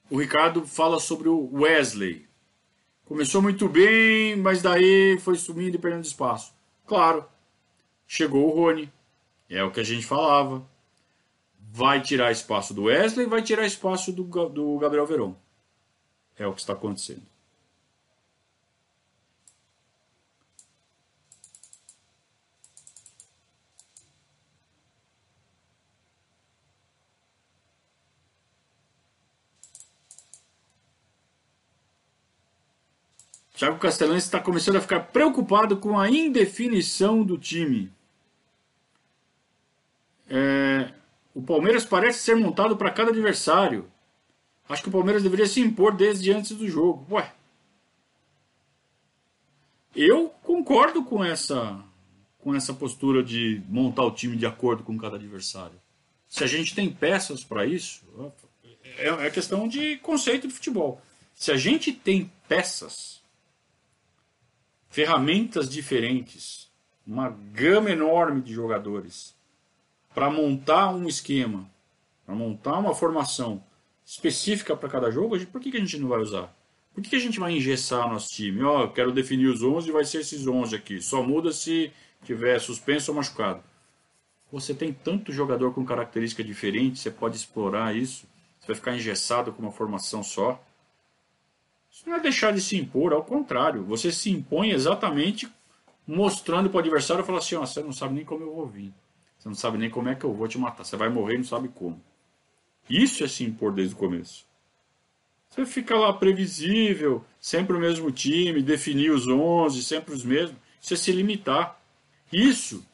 o Ricardo fala sobre o Wesley. Começou muito bem, mas daí foi sumindo e perdendo espaço. Claro, chegou o Rony. É o que a gente falava. Vai tirar espaço do Wesley, vai tirar espaço do, do Gabriel Verón. É o que está acontecendo. Thiago Castellani está começando a ficar preocupado com a indefinição do time. É, o Palmeiras parece ser montado para cada adversário. Acho que o Palmeiras deveria se impor desde antes do jogo. Ué. Eu concordo com essa com essa postura de montar o time de acordo com cada adversário. Se a gente tem peças para isso, é, é questão de conceito de futebol. Se a gente tem peças ferramentas diferentes, uma gama enorme de jogadores para montar um esquema, para montar uma formação específica para cada jogo, por que, que a gente não vai usar? Por que, que a gente vai engessar nosso time? Ó, oh, quero definir os 11 e vai ser esses 11 aqui. Só muda se tiver suspenso ou machucado. Você tem tanto jogador com característica diferente, você pode explorar isso. Você vai ficar engessado com uma formação só. Isso não é deixar de se impor, ao contrário. Você se impõe exatamente mostrando para o adversário e falar assim: você não sabe nem como eu vou vir. Você não sabe nem como é que eu vou te matar. Você vai morrer e não sabe como. Isso é se impor desde o começo. Você fica lá previsível, sempre o mesmo time, definir os 11, sempre os mesmos. É se limitar. Isso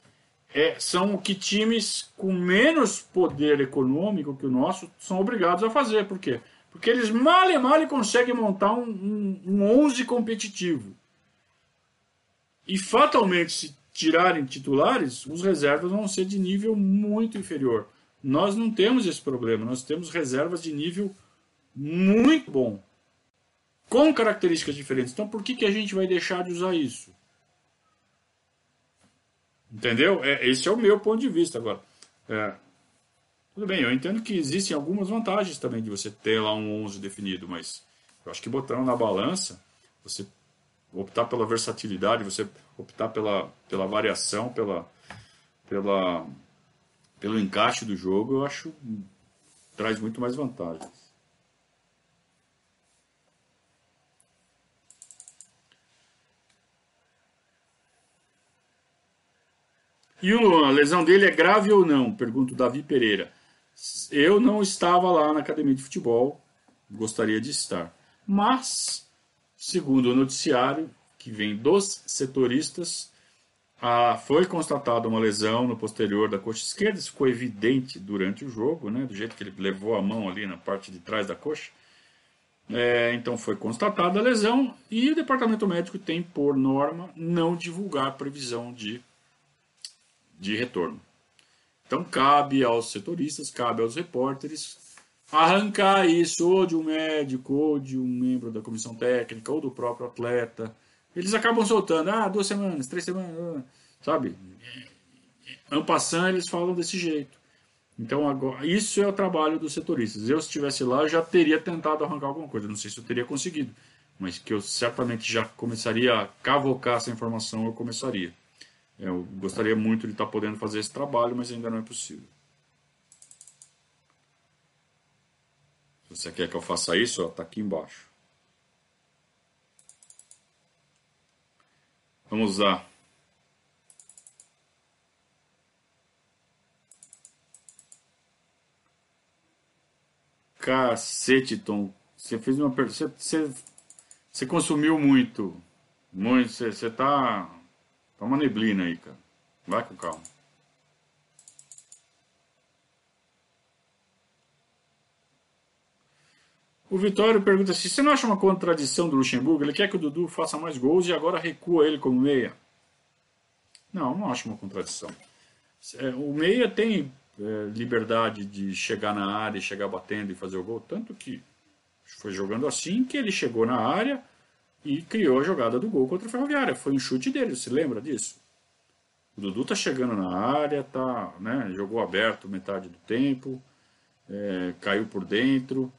é, são o que times com menos poder econômico que o nosso são obrigados a fazer. Por quê? Porque eles mal e mal conseguem montar um, um, um 11 competitivo. E fatalmente, se tirarem titulares, os reservas vão ser de nível muito inferior. Nós não temos esse problema, nós temos reservas de nível muito bom, com características diferentes. Então, por que, que a gente vai deixar de usar isso? Entendeu? É, esse é o meu ponto de vista agora. É, tudo bem, eu entendo que existem algumas vantagens também de você ter lá um 11 definido, mas eu acho que botando na balança, você optar pela versatilidade, você optar pela, pela variação, pela, pela, pelo encaixe do jogo, eu acho traz muito mais vantagens. E o Luan, a lesão dele é grave ou não? Pergunta o Davi Pereira. Eu não estava lá na academia de futebol, gostaria de estar. Mas, segundo o noticiário que vem dos setoristas, ah, foi constatada uma lesão no posterior da coxa esquerda, isso ficou evidente durante o jogo, né, do jeito que ele levou a mão ali na parte de trás da coxa. É, então foi constatada a lesão e o departamento médico tem, por norma, não divulgar previsão de, de retorno. Então cabe aos setoristas, cabe aos repórteres arrancar isso ou de um médico, ou de um membro da comissão técnica, ou do próprio atleta. Eles acabam soltando, ah, duas semanas, três semanas, ah", sabe? Ampassando, eles falam desse jeito. Então, agora, isso é o trabalho dos setoristas. Eu, se estivesse lá, já teria tentado arrancar alguma coisa. Não sei se eu teria conseguido, mas que eu certamente já começaria a cavocar essa informação, eu começaria. Eu gostaria muito de estar podendo fazer esse trabalho, mas ainda não é possível. Se você quer que eu faça isso, está aqui embaixo. Vamos lá. Cacete, Tom. Você fez uma pergunta. Você, você, consumiu muito. Muito. Você, você tá. Tá uma neblina aí, cara. Vai com calma. O Vitório pergunta se você não acha uma contradição do Luxemburgo? Ele quer que o Dudu faça mais gols e agora recua ele como meia. Não, não acho uma contradição. É, o meia tem é, liberdade de chegar na área, chegar batendo e fazer o gol, tanto que foi jogando assim que ele chegou na área, e criou a jogada do gol contra o Ferroviária. Foi um chute dele, você lembra disso? O Dudu tá chegando na área, tá, né, jogou aberto metade do tempo. é, caiu por dentro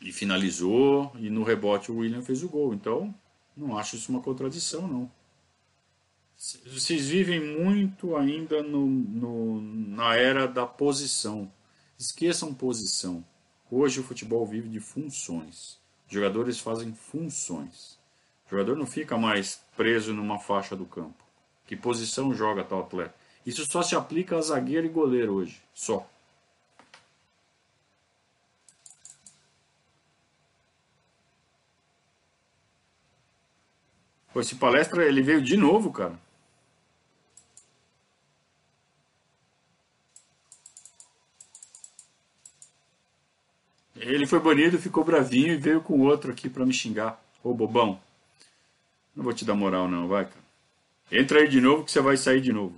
e finalizou, e no rebote o William fez o gol. Então, não acho isso uma contradição, não. Vocês vivem muito ainda no, no, na era da posição. Esqueçam posição. Hoje o futebol vive de funções. Jogadores fazem funções. O jogador não fica mais preso numa faixa do campo. Que posição joga tal atleta? Isso só se aplica a zagueiro e goleiro hoje. Só. Pô, esse palestra ele veio de novo, cara. Ele foi banido, ficou bravinho e veio com outro aqui para me xingar. Ô bobão. Não vou te dar moral não, vai, cara. Entra aí de novo que você vai sair de novo.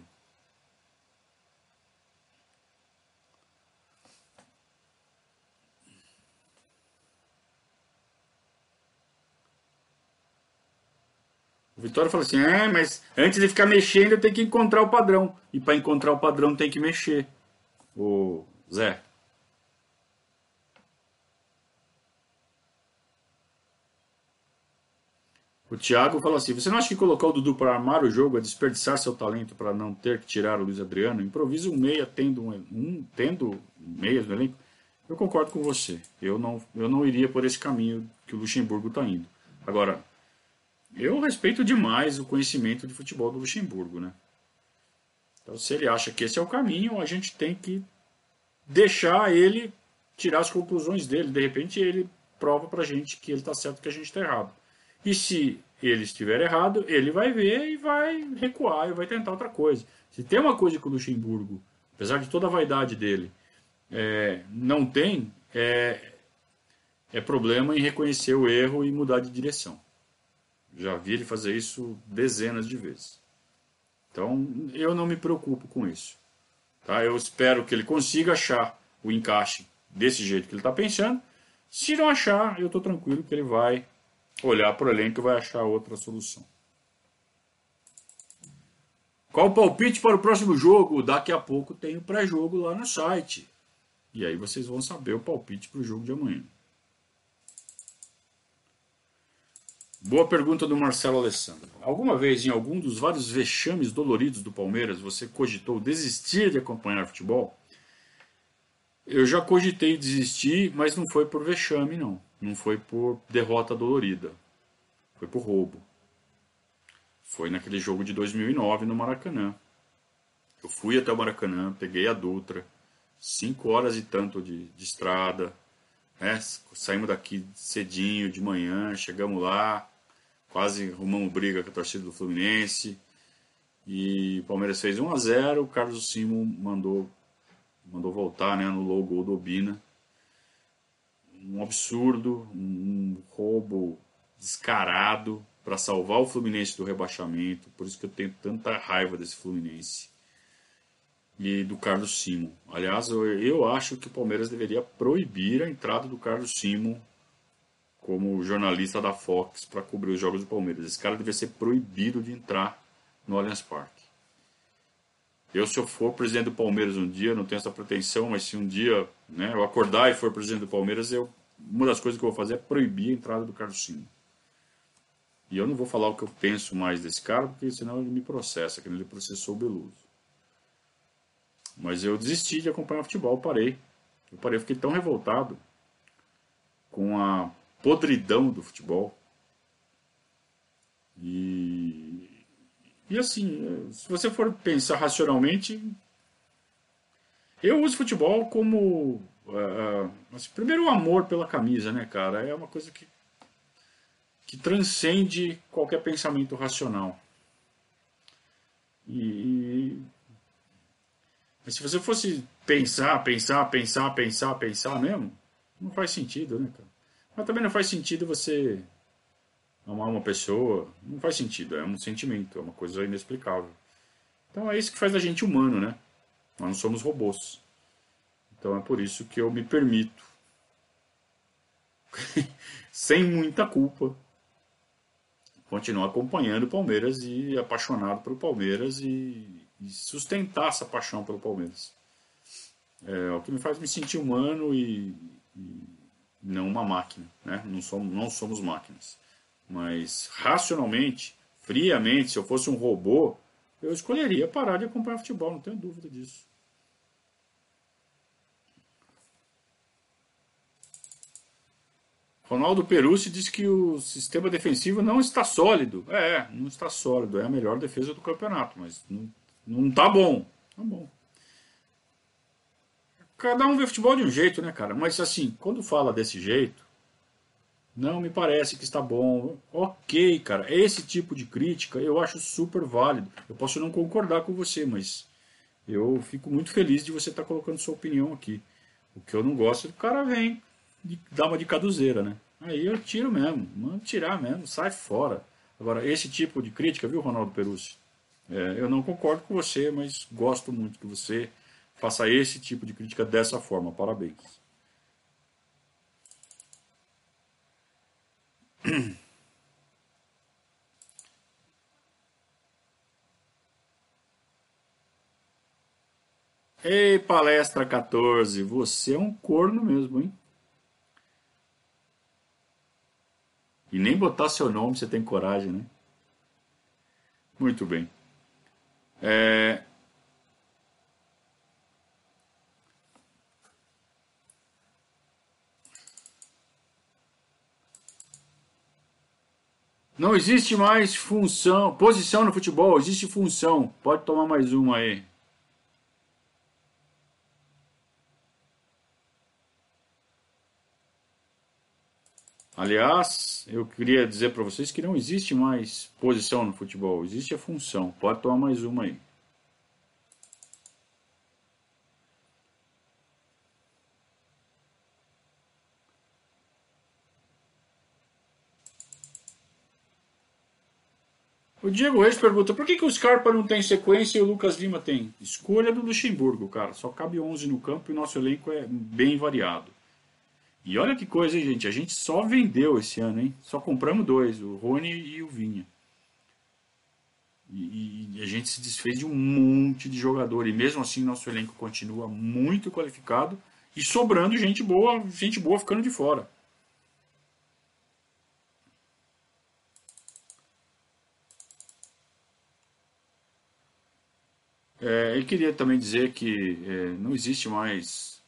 O Vitória falou assim: é, mas antes de ficar mexendo, eu tenho que encontrar o padrão. E para encontrar o padrão, tem que mexer. O Zé. O Thiago falou assim: Você não acha que colocar o Dudu para armar o jogo é desperdiçar seu talento para não ter que tirar o Luiz Adriano? Improvisa um meia tendo um, um tendo meias no elenco? Eu concordo com você. Eu não, eu não iria por esse caminho que o Luxemburgo está indo. Agora, eu respeito demais o conhecimento de futebol do Luxemburgo, né? Então, se ele acha que esse é o caminho, a gente tem que deixar ele tirar as conclusões dele. De repente, ele prova pra gente que ele está certo que a gente está errado. E se ele estiver errado, ele vai ver e vai recuar e vai tentar outra coisa. Se tem uma coisa que o Luxemburgo, apesar de toda a vaidade dele, é, não tem, é, é problema em reconhecer o erro e mudar de direção. Já vi ele fazer isso dezenas de vezes. Então, eu não me preocupo com isso. Tá? Eu espero que ele consiga achar o encaixe desse jeito que ele está pensando. Se não achar, eu estou tranquilo que ele vai olhar para o elenco e vai achar outra solução. Qual o palpite para o próximo jogo? Daqui a pouco tem o pré-jogo lá no site. E aí vocês vão saber o palpite para o jogo de amanhã. Boa pergunta do Marcelo Alessandro. Alguma vez, em algum dos vários vexames doloridos do Palmeiras, você cogitou desistir de acompanhar futebol? Eu já cogitei desistir, mas não foi por vexame, não. Não foi por derrota dolorida. Foi por roubo. Foi naquele jogo de 2009 no Maracanã. Eu fui até o Maracanã, peguei a Dutra, cinco horas e tanto de, de estrada, né? saímos daqui cedinho de manhã, chegamos lá, quase arrumamos briga com a torcida do Fluminense. E o Palmeiras fez 1 a 0 o Carlos Simon mandou, mandou voltar né, no logo do Obina. Um absurdo, um roubo descarado para salvar o Fluminense do rebaixamento. Por isso que eu tenho tanta raiva desse Fluminense. E do Carlos Simon. Aliás, eu, eu acho que o Palmeiras deveria proibir a entrada do Carlos Simon como jornalista da Fox para cobrir os jogos do Palmeiras. Esse cara devia ser proibido de entrar no Allianz Parque. Eu, se eu for presidente do Palmeiras um dia, não tenho essa pretensão, mas se um dia né, eu acordar e for presidente do Palmeiras, eu, uma das coisas que eu vou fazer é proibir a entrada do Carlos Sino. E eu não vou falar o que eu penso mais desse cara, porque senão ele me processa, que ele processou o Beluso. Mas eu desisti de acompanhar futebol, parei. Eu parei, eu fiquei tão revoltado com a podridão do futebol. E, e assim, se você for pensar racionalmente, eu uso futebol como. Uh, assim, primeiro, o amor pela camisa, né, cara? É uma coisa que, que transcende qualquer pensamento racional. E, mas se você fosse pensar, pensar, pensar, pensar, pensar mesmo, não faz sentido, né, cara? Mas também não faz sentido você amar uma pessoa. Não faz sentido, é um sentimento, é uma coisa inexplicável. Então é isso que faz a gente humano, né? Nós não somos robôs. Então é por isso que eu me permito, sem muita culpa, continuar acompanhando o Palmeiras e apaixonado pelo Palmeiras e, e sustentar essa paixão pelo Palmeiras. É o que me faz me sentir humano e, e não uma máquina, né? Não somos, não somos máquinas. Mas racionalmente, friamente, se eu fosse um robô, eu escolheria parar de acompanhar futebol, não tenho dúvida disso. Ronaldo Perucci diz que o sistema defensivo não está sólido. É, não está sólido. É a melhor defesa do campeonato, mas não, não tá bom. Tá bom. Cada um vê futebol de um jeito, né, cara? Mas assim, quando fala desse jeito, não me parece que está bom. Ok, cara. Esse tipo de crítica eu acho super válido. Eu posso não concordar com você, mas eu fico muito feliz de você estar colocando sua opinião aqui. O que eu não gosto é o cara vem uma de caduzeira, né? Aí eu tiro mesmo, mando tirar mesmo, sai fora. Agora, esse tipo de crítica, viu, Ronaldo Perucci? É, eu não concordo com você, mas gosto muito que você faça esse tipo de crítica dessa forma. Parabéns. Ei, palestra 14, você é um corno mesmo, hein? E nem botar seu nome você tem coragem, né? Muito bem. É... Não existe mais função, posição no futebol, existe função. Pode tomar mais uma aí. Aliás, eu queria dizer para vocês que não existe mais posição no futebol, existe a função. Pode tomar mais uma aí. O Diego Reis pergunta, por que, que o Scarpa não tem sequência e o Lucas Lima tem? Escolha do Luxemburgo, cara. Só cabe 11 no campo e o nosso elenco é bem variado. E olha que coisa, hein, gente? A gente só vendeu esse ano, hein? Só compramos dois, o Rony e o Vinha. E, e, a gente se desfez de um monte de jogador. E mesmo assim, nosso elenco continua muito qualificado e sobrando gente boa, gente boa ficando de fora. É, eu queria também dizer que é, não existe mais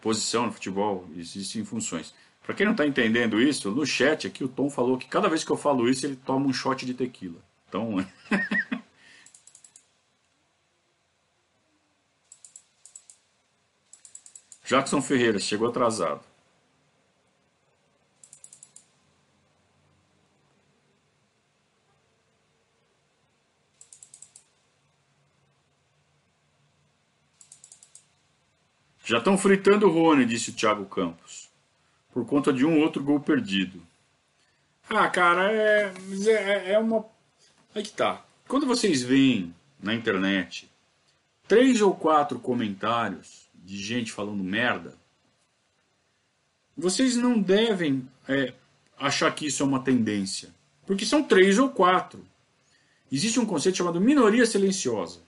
posição no futebol, existem funções. Para quem não está entendendo isso, no chat aqui o Tom falou que cada vez que eu falo isso ele toma um shot de tequila. Então. Jackson Ferreira chegou atrasado. Já estão fritando o Rony, disse o Thiago Campos, por conta de um outro gol perdido. Ah, cara, é, é, é uma. Aí que tá. Quando vocês veem na internet três ou quatro comentários de gente falando merda, vocês não devem é, achar que isso é uma tendência. Porque são três ou quatro. Existe um conceito chamado minoria silenciosa.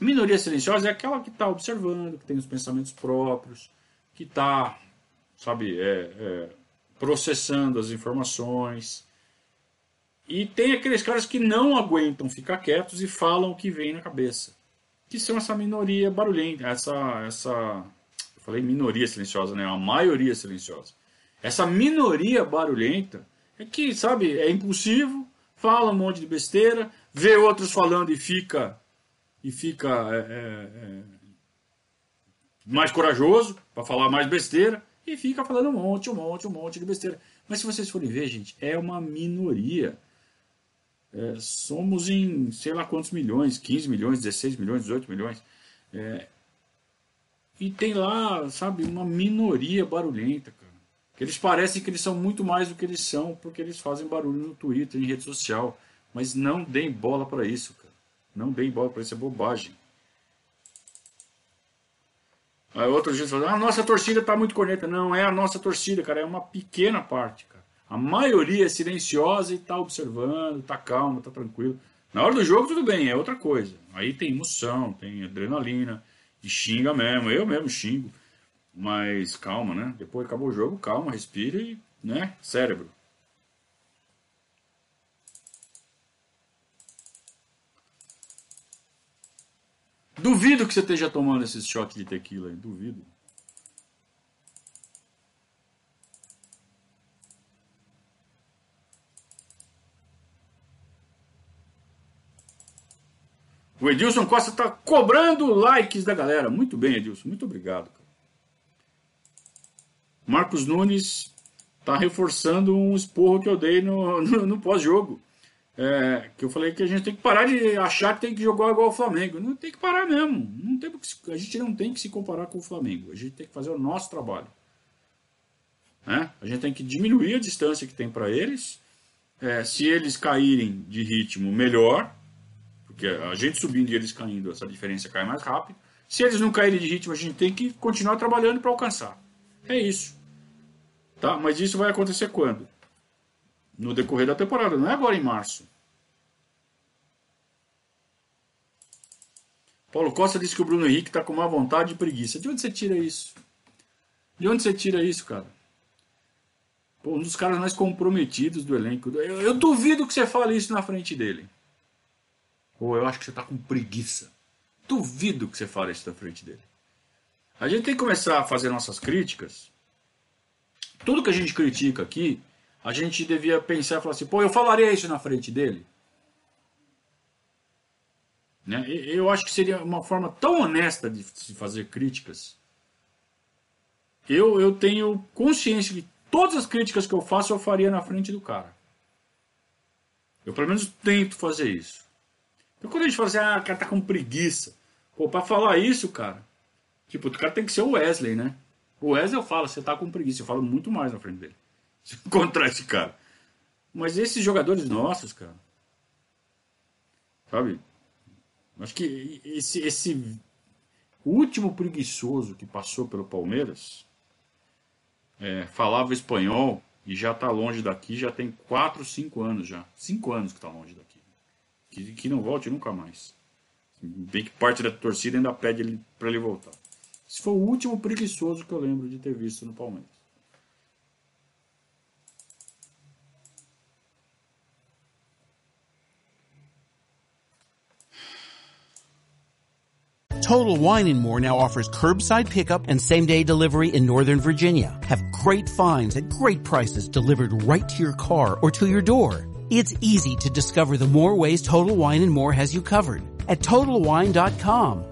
Minoria silenciosa é aquela que está observando, que tem os pensamentos próprios, que está, sabe, é, é, processando as informações. E tem aqueles caras que não aguentam ficar quietos e falam o que vem na cabeça. Que são essa minoria barulhenta, essa. essa eu falei minoria silenciosa, né? A maioria silenciosa. Essa minoria barulhenta é que, sabe, é impulsivo, fala um monte de besteira, vê outros falando e fica e fica é, é, é mais corajoso para falar mais besteira e fica falando um monte, um monte, um monte de besteira. Mas se vocês forem ver, gente, é uma minoria. É, somos em sei lá quantos milhões, 15 milhões, 16 milhões, 18 milhões. É, e tem lá, sabe, uma minoria barulhenta, cara. Que eles parecem que eles são muito mais do que eles são, porque eles fazem barulho no Twitter, em rede social. Mas não deem bola para isso, cara. Não dê bola para isso, é bobagem. Aí outro dia falou, ah, a nossa torcida está muito corneta. Não, é a nossa torcida, cara, é uma pequena parte, cara. A maioria é silenciosa e está observando, está calmo, está tranquilo. Na hora do jogo, tudo bem, é outra coisa. Aí tem emoção, tem adrenalina. E xinga mesmo, eu mesmo xingo. Mas calma, né? Depois acabou o jogo, calma, respira e, né? Cérebro. Duvido que você esteja tomando esses shots de tequila aí, duvido. O Edilson Costa está cobrando likes da galera. Muito bem, Edilson. Muito obrigado. Cara. Marcos Nunes está reforçando um esporro que eu dei no, no, no pós-jogo. É, que eu falei que a gente tem que parar de achar que tem que jogar igual o Flamengo. Não tem que parar mesmo. Não tem a gente não tem que se comparar com o Flamengo. A gente tem que fazer o nosso trabalho. Né? A gente tem que diminuir a distância que tem para eles. É, se eles caírem de ritmo, melhor. Porque a gente subindo e eles caindo, essa diferença cai mais rápido. Se eles não caírem de ritmo, a gente tem que continuar trabalhando para alcançar. É isso. Tá? Mas isso vai acontecer quando? No decorrer da temporada, não é agora em março. Paulo Costa disse que o Bruno Henrique está com má vontade e preguiça. De onde você tira isso? De onde você tira isso, cara? Pô, um dos caras mais comprometidos do elenco. Eu, eu duvido que você fale isso na frente dele. Ou eu acho que você está com preguiça. Duvido que você fale isso na frente dele. A gente tem que começar a fazer nossas críticas. Tudo que a gente critica aqui, a gente devia pensar e falar assim, pô, eu falaria isso na frente dele. Né? Eu acho que seria uma forma tão honesta de se fazer críticas. Eu, eu tenho consciência que todas as críticas que eu faço eu faria na frente do cara. Eu pelo menos tento fazer isso. Então quando a gente fala assim, ah, o cara tá com preguiça. Pô, pra falar isso, cara, tipo, o cara tem que ser o Wesley, né? O Wesley eu falo, você tá com preguiça. Eu falo muito mais na frente dele. Se encontrar esse cara. Mas esses jogadores nossos, cara. Sabe? Acho que esse, esse último preguiçoso que passou pelo Palmeiras é, falava espanhol e já está longe daqui, já tem 4, 5 anos já. 5 anos que está longe daqui que, que não volte nunca mais. Bem que parte da torcida ainda pede para ele voltar. Esse foi o último preguiçoso que eu lembro de ter visto no Palmeiras. Total Wine and More now offers curbside pickup and same day delivery in Northern Virginia. Have great finds at great prices delivered right to your car or to your door. It's easy to discover the more ways Total Wine and More has you covered at TotalWine.com.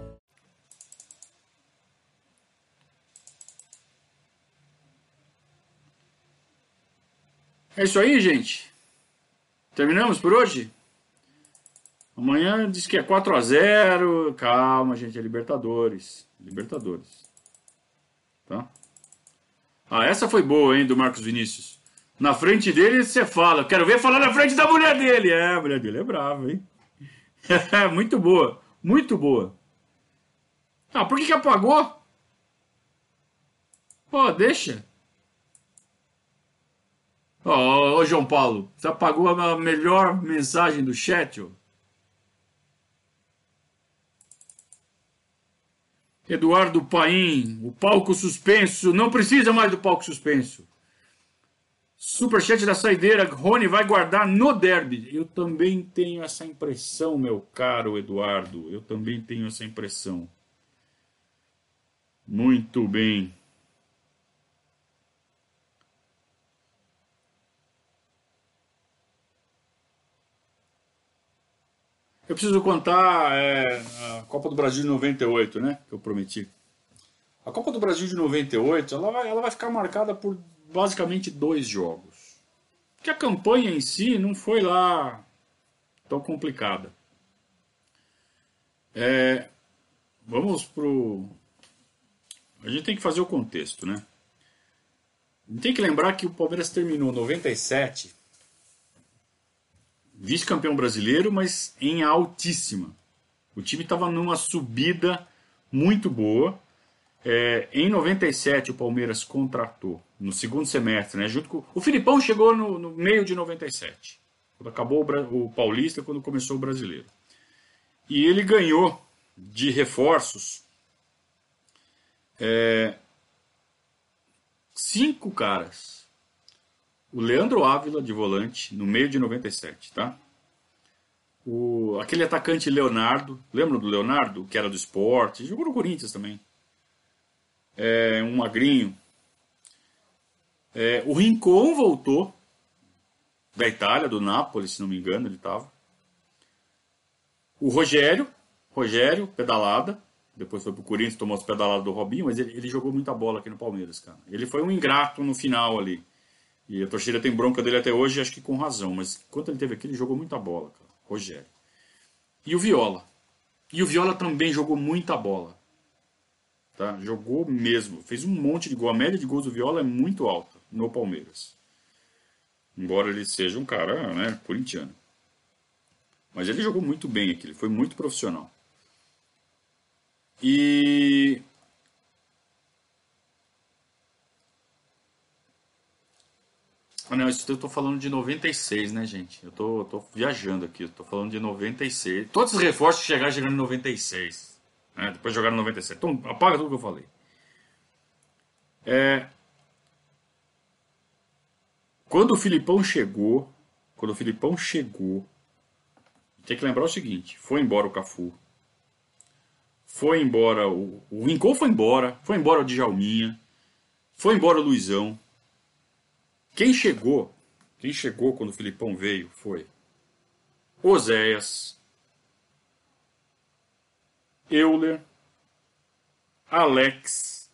É isso aí, gente. Terminamos por hoje? Amanhã diz que é 4 a 0 Calma, gente, é Libertadores. Libertadores. Tá? Ah, essa foi boa, hein, do Marcos Vinícius. Na frente dele você fala. Quero ver falar na frente da mulher dele. É, a mulher dele é brava, hein? muito boa. Muito boa. Ah, por que, que apagou? Pô, deixa. Ô, oh, oh, João Paulo, você apagou a melhor mensagem do chat, ó. Eduardo Paim, o palco suspenso. Não precisa mais do palco suspenso. Superchat da saideira, Rony vai guardar no derby. Eu também tenho essa impressão, meu caro Eduardo. Eu também tenho essa impressão. Muito bem. Eu preciso contar é, a Copa do Brasil de 98, né? Que eu prometi. A Copa do Brasil de 98, ela vai, ela vai ficar marcada por basicamente dois jogos. Que a campanha em si não foi lá tão complicada. É, vamos pro. A gente tem que fazer o contexto, né? Tem que lembrar que o Palmeiras terminou 97 vice-campeão brasileiro, mas em altíssima. O time estava numa subida muito boa. É, em 97 o Palmeiras contratou, no segundo semestre, né, junto com... O Filipão chegou no, no meio de 97, quando acabou o, o Paulista, quando começou o Brasileiro. E ele ganhou de reforços É, cinco caras. O Leandro Ávila de volante, no meio de 97, tá? O, aquele atacante Leonardo, lembra do Leonardo, que era do esporte? Jogou no Corinthians também. É, um magrinho. É, o Rincon voltou da Itália, do Napoli, se não me engano, ele estava. O Rogério, Rogério, pedalada. Depois foi pro Corinthians, tomou as pedaladas do Robinho, mas ele, ele jogou muita bola aqui no Palmeiras, cara. Ele foi um ingrato no final ali. E a torcida tem bronca dele até hoje, acho que com razão. Mas enquanto ele teve aqui, ele jogou muita bola, cara. Rogério. E o Viola. E o Viola também jogou muita bola. Tá? Jogou mesmo. Fez um monte de gol. A média de gols do Viola é muito alta no Palmeiras. Embora ele seja um cara né, corintiano. Mas ele jogou muito bem aqui, ele foi muito profissional. E Ah, não, isso eu tô falando de 96, né, gente? Eu tô, tô viajando aqui, eu tô falando de 96. Todos os reforços chegaram chegando em 96. Né? Depois jogaram em 97. Então, apaga tudo que eu falei. É... Quando o Filipão chegou, quando o Filipão chegou, tem que lembrar o seguinte: foi embora o Cafu, foi embora o, o Rincon foi embora, foi embora o Djalminha, foi embora o Luizão. Quem chegou, quem chegou quando o Filipão veio foi Oséias, Euler, Alex.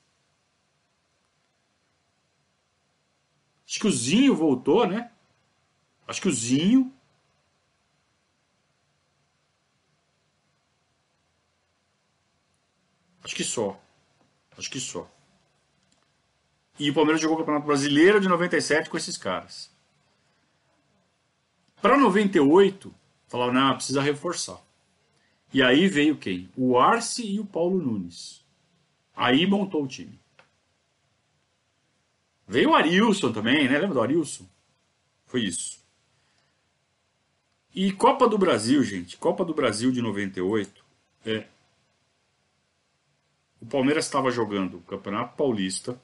Acho que o Zinho voltou, né? Acho que o Zinho. Acho que só. Acho que só. E o Palmeiras jogou o Campeonato Brasileiro de 97 com esses caras. Para 98, falaram, não, precisa reforçar. E aí veio quem? O Arce e o Paulo Nunes. Aí montou o time. Veio o Arilson também, né? Lembra do Arilson? Foi isso. E Copa do Brasil, gente. Copa do Brasil de 98. É, o Palmeiras estava jogando o Campeonato Paulista.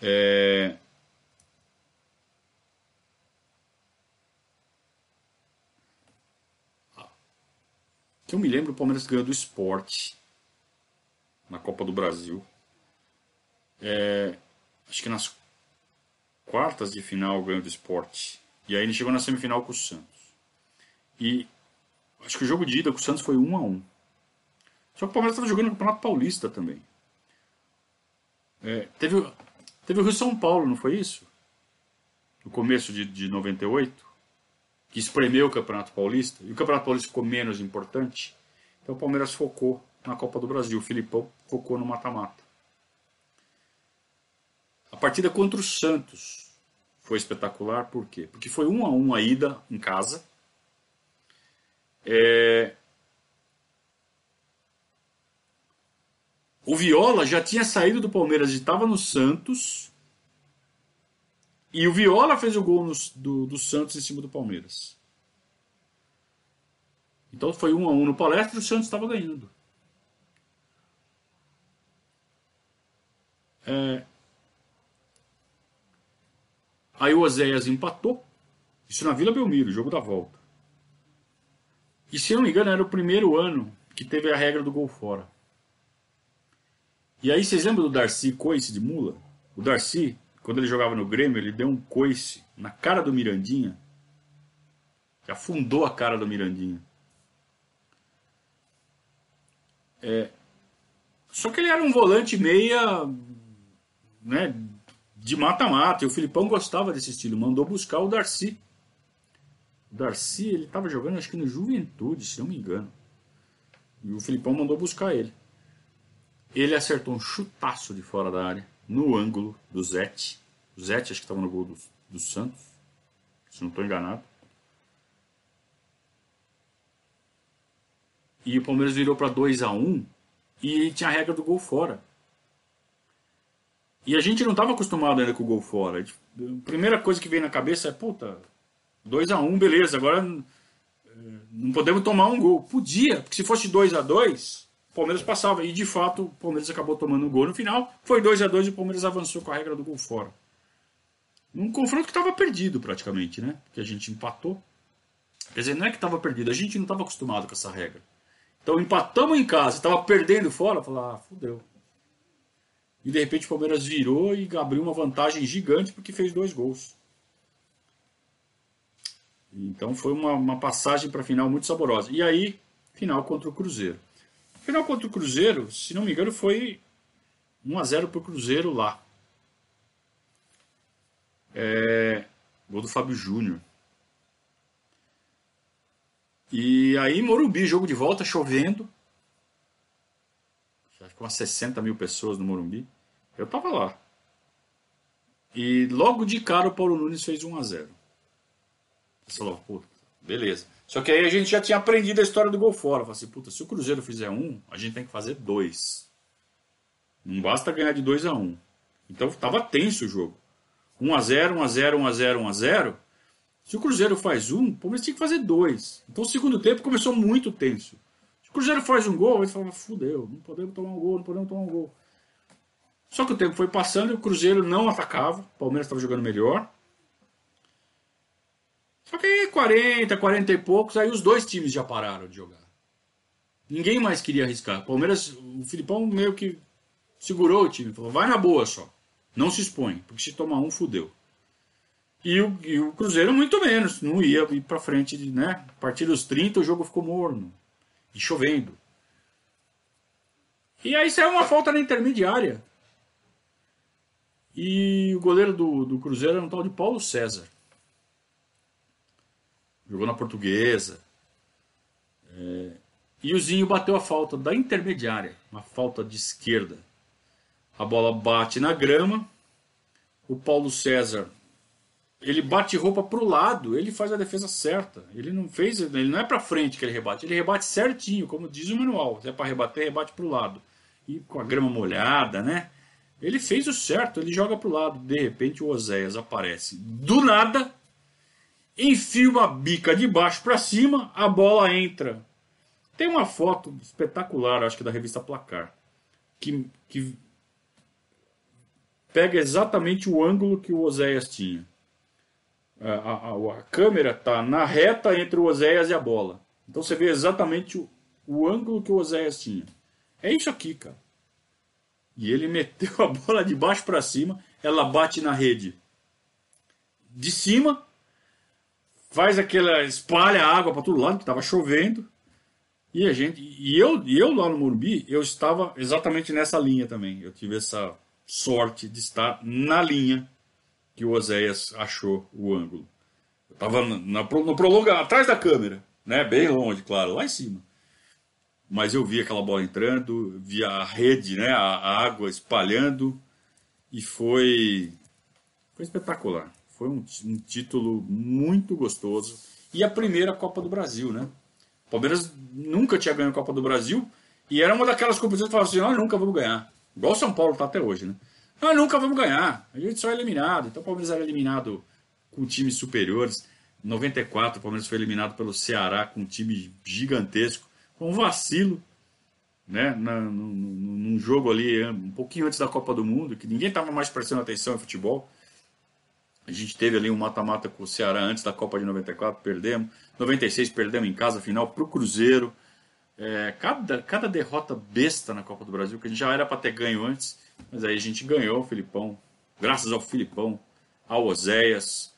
É... Que eu me lembro, o Palmeiras ganhou do esporte na Copa do Brasil. É... Acho que nas quartas de final ganhou do esporte. E aí ele chegou na semifinal com o Santos. E acho que o jogo de ida com o Santos foi 1 a 1 só que o Palmeiras estava jogando no Campeonato Paulista também. É, teve, teve o Rio São Paulo, não foi isso? No começo de, de 98, que espremeu o Campeonato Paulista, e o Campeonato Paulista ficou menos importante. Então o Palmeiras focou na Copa do Brasil, o Filipão focou no mata-mata. A partida contra o Santos foi espetacular, por quê? Porque foi um a um a ida em casa. É, O Viola já tinha saído do Palmeiras e estava no Santos. E o Viola fez o gol no, do, do Santos em cima do Palmeiras. Então foi um a um no palestra e o Santos estava ganhando. É... Aí o Oséias empatou. Isso na Vila Belmiro, jogo da volta. E se eu não me engano, era o primeiro ano que teve a regra do gol fora. E aí vocês lembram do Darcy Coice de Mula? O Darcy, quando ele jogava no Grêmio, ele deu um coice na cara do Mirandinha. Que afundou a cara do Mirandinha. É, só que ele era um volante meia né, de mata-mata. E o Filipão gostava desse estilo. Mandou buscar o Darcy. O Darcy, ele estava jogando acho que no Juventude, se não me engano. E o Filipão mandou buscar ele. Ele acertou um chutaço de fora da área, no ângulo do Zete. O Zete acho que estava no gol do, do Santos, se não estou enganado. E o Palmeiras virou para 2 a 1 um, e tinha a regra do gol fora. E a gente não estava acostumado ainda com o gol fora. A primeira coisa que veio na cabeça é, puta, 2 a 1 um, beleza, agora eh, não podemos tomar um gol. Podia, porque se fosse 2 a 2 Palmeiras passava. E de fato, o Palmeiras acabou tomando um gol no final. Foi 2 a 2 e o Palmeiras avançou com a regra do gol fora. Num confronto que estava perdido praticamente, né? Porque a gente empatou. Quer dizer, não é que estava perdido, a gente não estava acostumado com essa regra. Então empatamos em casa, estava perdendo fora, falar, ah, fudeu. E de repente o Palmeiras virou e abriu uma vantagem gigante porque fez dois gols. Então foi uma, uma passagem para a final muito saborosa. E aí, final contra o Cruzeiro. Final contra o Cruzeiro, se não me engano, foi 1 a 0 para o Cruzeiro lá. É, gol do Fábio Júnior. E aí, Morumbi, jogo de volta, chovendo. Acho que umas 60 mil pessoas no Morumbi. Eu tava lá. E logo de cara o Paulo Nunes fez 1 a 0 Você falou, puta, beleza. Só que aí a gente já tinha aprendido a história do gol fora. Falei assim, puta, se o Cruzeiro fizer um, a gente tem que fazer dois. Não basta ganhar de 2 a 1 um. Então tava tenso o jogo. 1 a 0 1 a 0 1 a 0 1 a 0 Se o Cruzeiro faz um, o Palmeiras tinha que fazer dois. Então o segundo tempo começou muito tenso. Se o Cruzeiro faz um gol, ele fala, fudeu, não podemos tomar um gol, não podemos tomar um gol. Só que o tempo foi passando e o Cruzeiro não atacava. O Palmeiras estava jogando melhor. Só que aí 40, 40 e poucos, aí os dois times já pararam de jogar. Ninguém mais queria arriscar. Palmeiras, o Filipão meio que segurou o time, falou: vai na boa só. Não se expõe, porque se tomar um, fudeu. E o, e o Cruzeiro muito menos, não ia ir para frente, né? A partir dos 30 o jogo ficou morno e chovendo. E aí saiu uma falta na intermediária. E o goleiro do, do Cruzeiro era um tal de Paulo César. Jogou na portuguesa. É, e o Zinho bateu a falta da intermediária, uma falta de esquerda. A bola bate na grama. O Paulo César ele bate roupa para o lado, ele faz a defesa certa. Ele não fez, ele não é para frente que ele rebate, ele rebate certinho, como diz o manual. Se é para rebater, rebate para o lado. E com a grama molhada, né? Ele fez o certo, ele joga para o lado. De repente o Oséias aparece do nada, enfia uma bica de baixo para cima, a bola entra. Tem uma foto espetacular, acho que da revista Placar, que, que pega exatamente o ângulo que o Oséias tinha. A, a, a câmera está na reta entre o Oséias e a bola. Então você vê exatamente o, o ângulo que o Oséias tinha. É isso aqui, cara. E ele meteu a bola de baixo para cima, ela bate na rede. De cima, faz aquela espalha água para todo lado, que estava chovendo. E a gente, e eu, e eu lá no Morumbi, eu estava exatamente nessa linha também. Eu tive essa sorte de estar na linha que o Oséias achou o ângulo. Eu estava no prolongamento, atrás da câmera, né? Bem longe, claro, lá em cima mas eu vi aquela bola entrando, vi a rede, né, a, a água espalhando e foi, foi espetacular. Foi um, um, título muito gostoso e a primeira Copa do Brasil, né? O Palmeiras nunca tinha ganho a Copa do Brasil e era uma daquelas competições que falavam assim: nós nunca vamos ganhar. Igual o São Paulo está até hoje, né? Nós nunca vamos ganhar. A gente só é eliminado. Então o Palmeiras era eliminado com times superiores. Em 94, o Palmeiras foi eliminado pelo Ceará com um time gigantesco um vacilo, né? Na, num jogo ali, um pouquinho antes da Copa do Mundo, que ninguém estava mais prestando atenção em futebol. A gente teve ali um mata-mata com o Ceará antes da Copa de 94, perdemos. 96 perdemos em casa, final para o Cruzeiro. É, cada, cada derrota besta na Copa do Brasil, que a gente já era para ter ganho antes, mas aí a gente ganhou o Filipão. Graças ao Filipão, ao Oséias,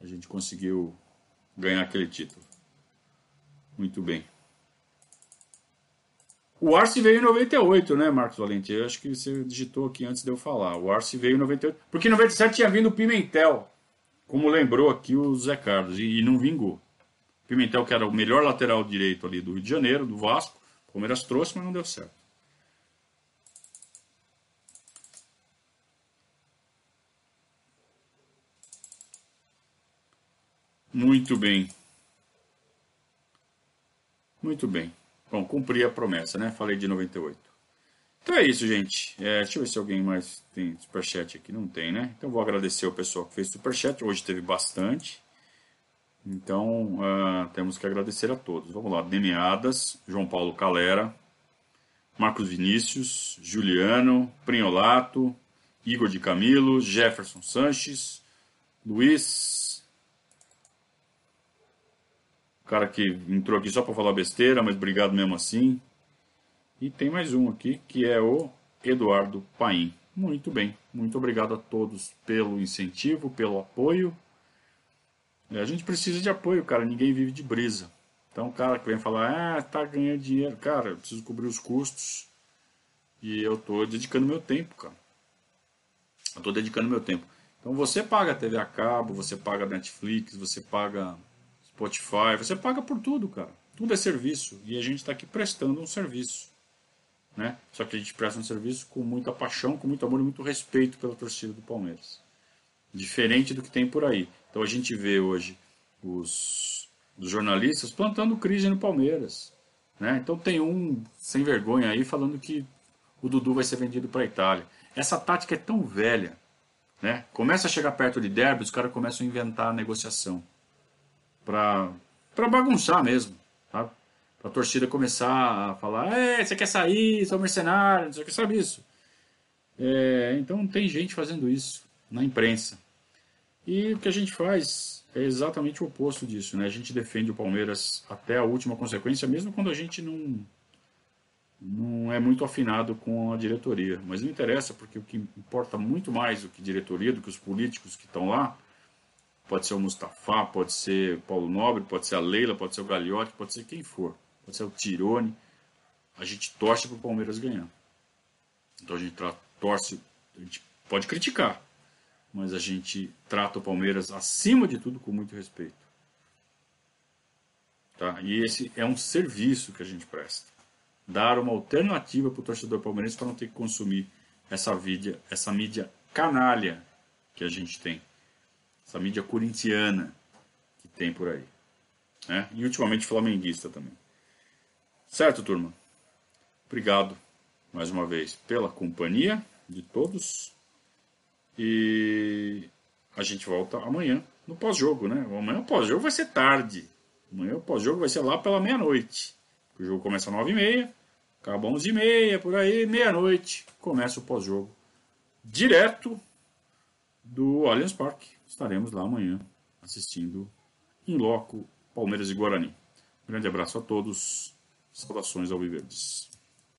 a gente conseguiu ganhar aquele título. Muito bem. O Arce veio em 98, né, Marcos Valente? Eu acho que você digitou aqui antes de eu falar. O Arce veio em 98. Porque em 97 tinha vindo o Pimentel, como lembrou aqui o Zé Carlos, e, não vingou. Pimentel, que era o melhor lateral direito ali do Rio de Janeiro, do Vasco. O Palmeiras trouxe, mas não deu certo. Muito bem. Muito bem. Bom, cumpri a promessa, né? Falei de 98. Então é isso, gente. É, deixa eu ver se alguém mais tem superchat aqui. Não tem, né? Então vou agradecer o pessoal que fez superchat. Hoje teve bastante. Então uh, temos que agradecer a todos. Vamos lá. Demiadas, João Paulo Calera, Marcos Vinícius, Juliano, Prinholato, Igor de Camilo, Jefferson Sanches, Luiz. O cara que entrou aqui só para falar besteira, mas obrigado mesmo assim. E tem mais um aqui que é o Eduardo Paim. Muito bem, muito obrigado a todos pelo incentivo, pelo apoio. É, a gente precisa de apoio, cara. Ninguém vive de brisa. Então, o cara que vem falar, ah, tá ganhando dinheiro. Cara, eu preciso cobrir os custos. E eu tô dedicando meu tempo, cara. Eu tô dedicando meu tempo. Então, você paga a TV a cabo, você paga Netflix, você paga Spotify, você paga por tudo, cara. Tudo é serviço. E a gente está aqui prestando um serviço. Né? Só que a gente presta um serviço com muita paixão, com muito amor e muito respeito pela torcida do Palmeiras. Diferente do que tem por aí. Então a gente vê hoje os dos jornalistas plantando crise no Palmeiras. Né? Então tem um sem vergonha aí falando que o Dudu vai ser vendido para a Itália. Essa tática é tão velha. Né? Começa a chegar perto de derby, os caras começam a inventar a negociação. Para bagunçar mesmo. Sabe? Para a torcida começar a falar: você quer sair, sou mercenário, você quer sabe isso. É, então tem gente fazendo isso na imprensa. E o que a gente faz é exatamente o oposto disso. Né? A gente defende o Palmeiras até a última consequência, mesmo quando a gente não, não é muito afinado com a diretoria. Mas não interessa, porque o que importa muito mais do que diretoria, do que os políticos que estão lá, pode ser o Mustafa, pode ser o Paulo Nobre, pode ser a Leila, pode ser o Gagliotti, pode ser quem for, pode ser o Tirone. A gente torce para o Palmeiras ganhar. Então a gente torce, a gente pode criticar, mas a gente trata o Palmeiras acima de tudo com muito respeito. Tá? E esse é um serviço que a gente presta. Dar uma alternativa para o torcedor palmeirense para não ter que consumir essa mídia, essa mídia canalha que a gente tem. Essa mídia corintiana que tem por aí. Né? E ultimamente flamenguista também. Certo, turma? Obrigado mais uma vez pela companhia de todos. E a gente volta amanhã no pós-jogo, né? Amanhã o pós-jogo vai ser tarde. Amanhã o pós-jogo vai ser lá pela meia-noite. O jogo começa às 9h30, acaba às 11h30, por aí, meia-noite, começa o pós-jogo. Direto do Allianz Parque. Estaremos lá amanhã assistindo em loco Palmeiras e Guarani. Um grande abraço a todos. Saudações ao Viverdes.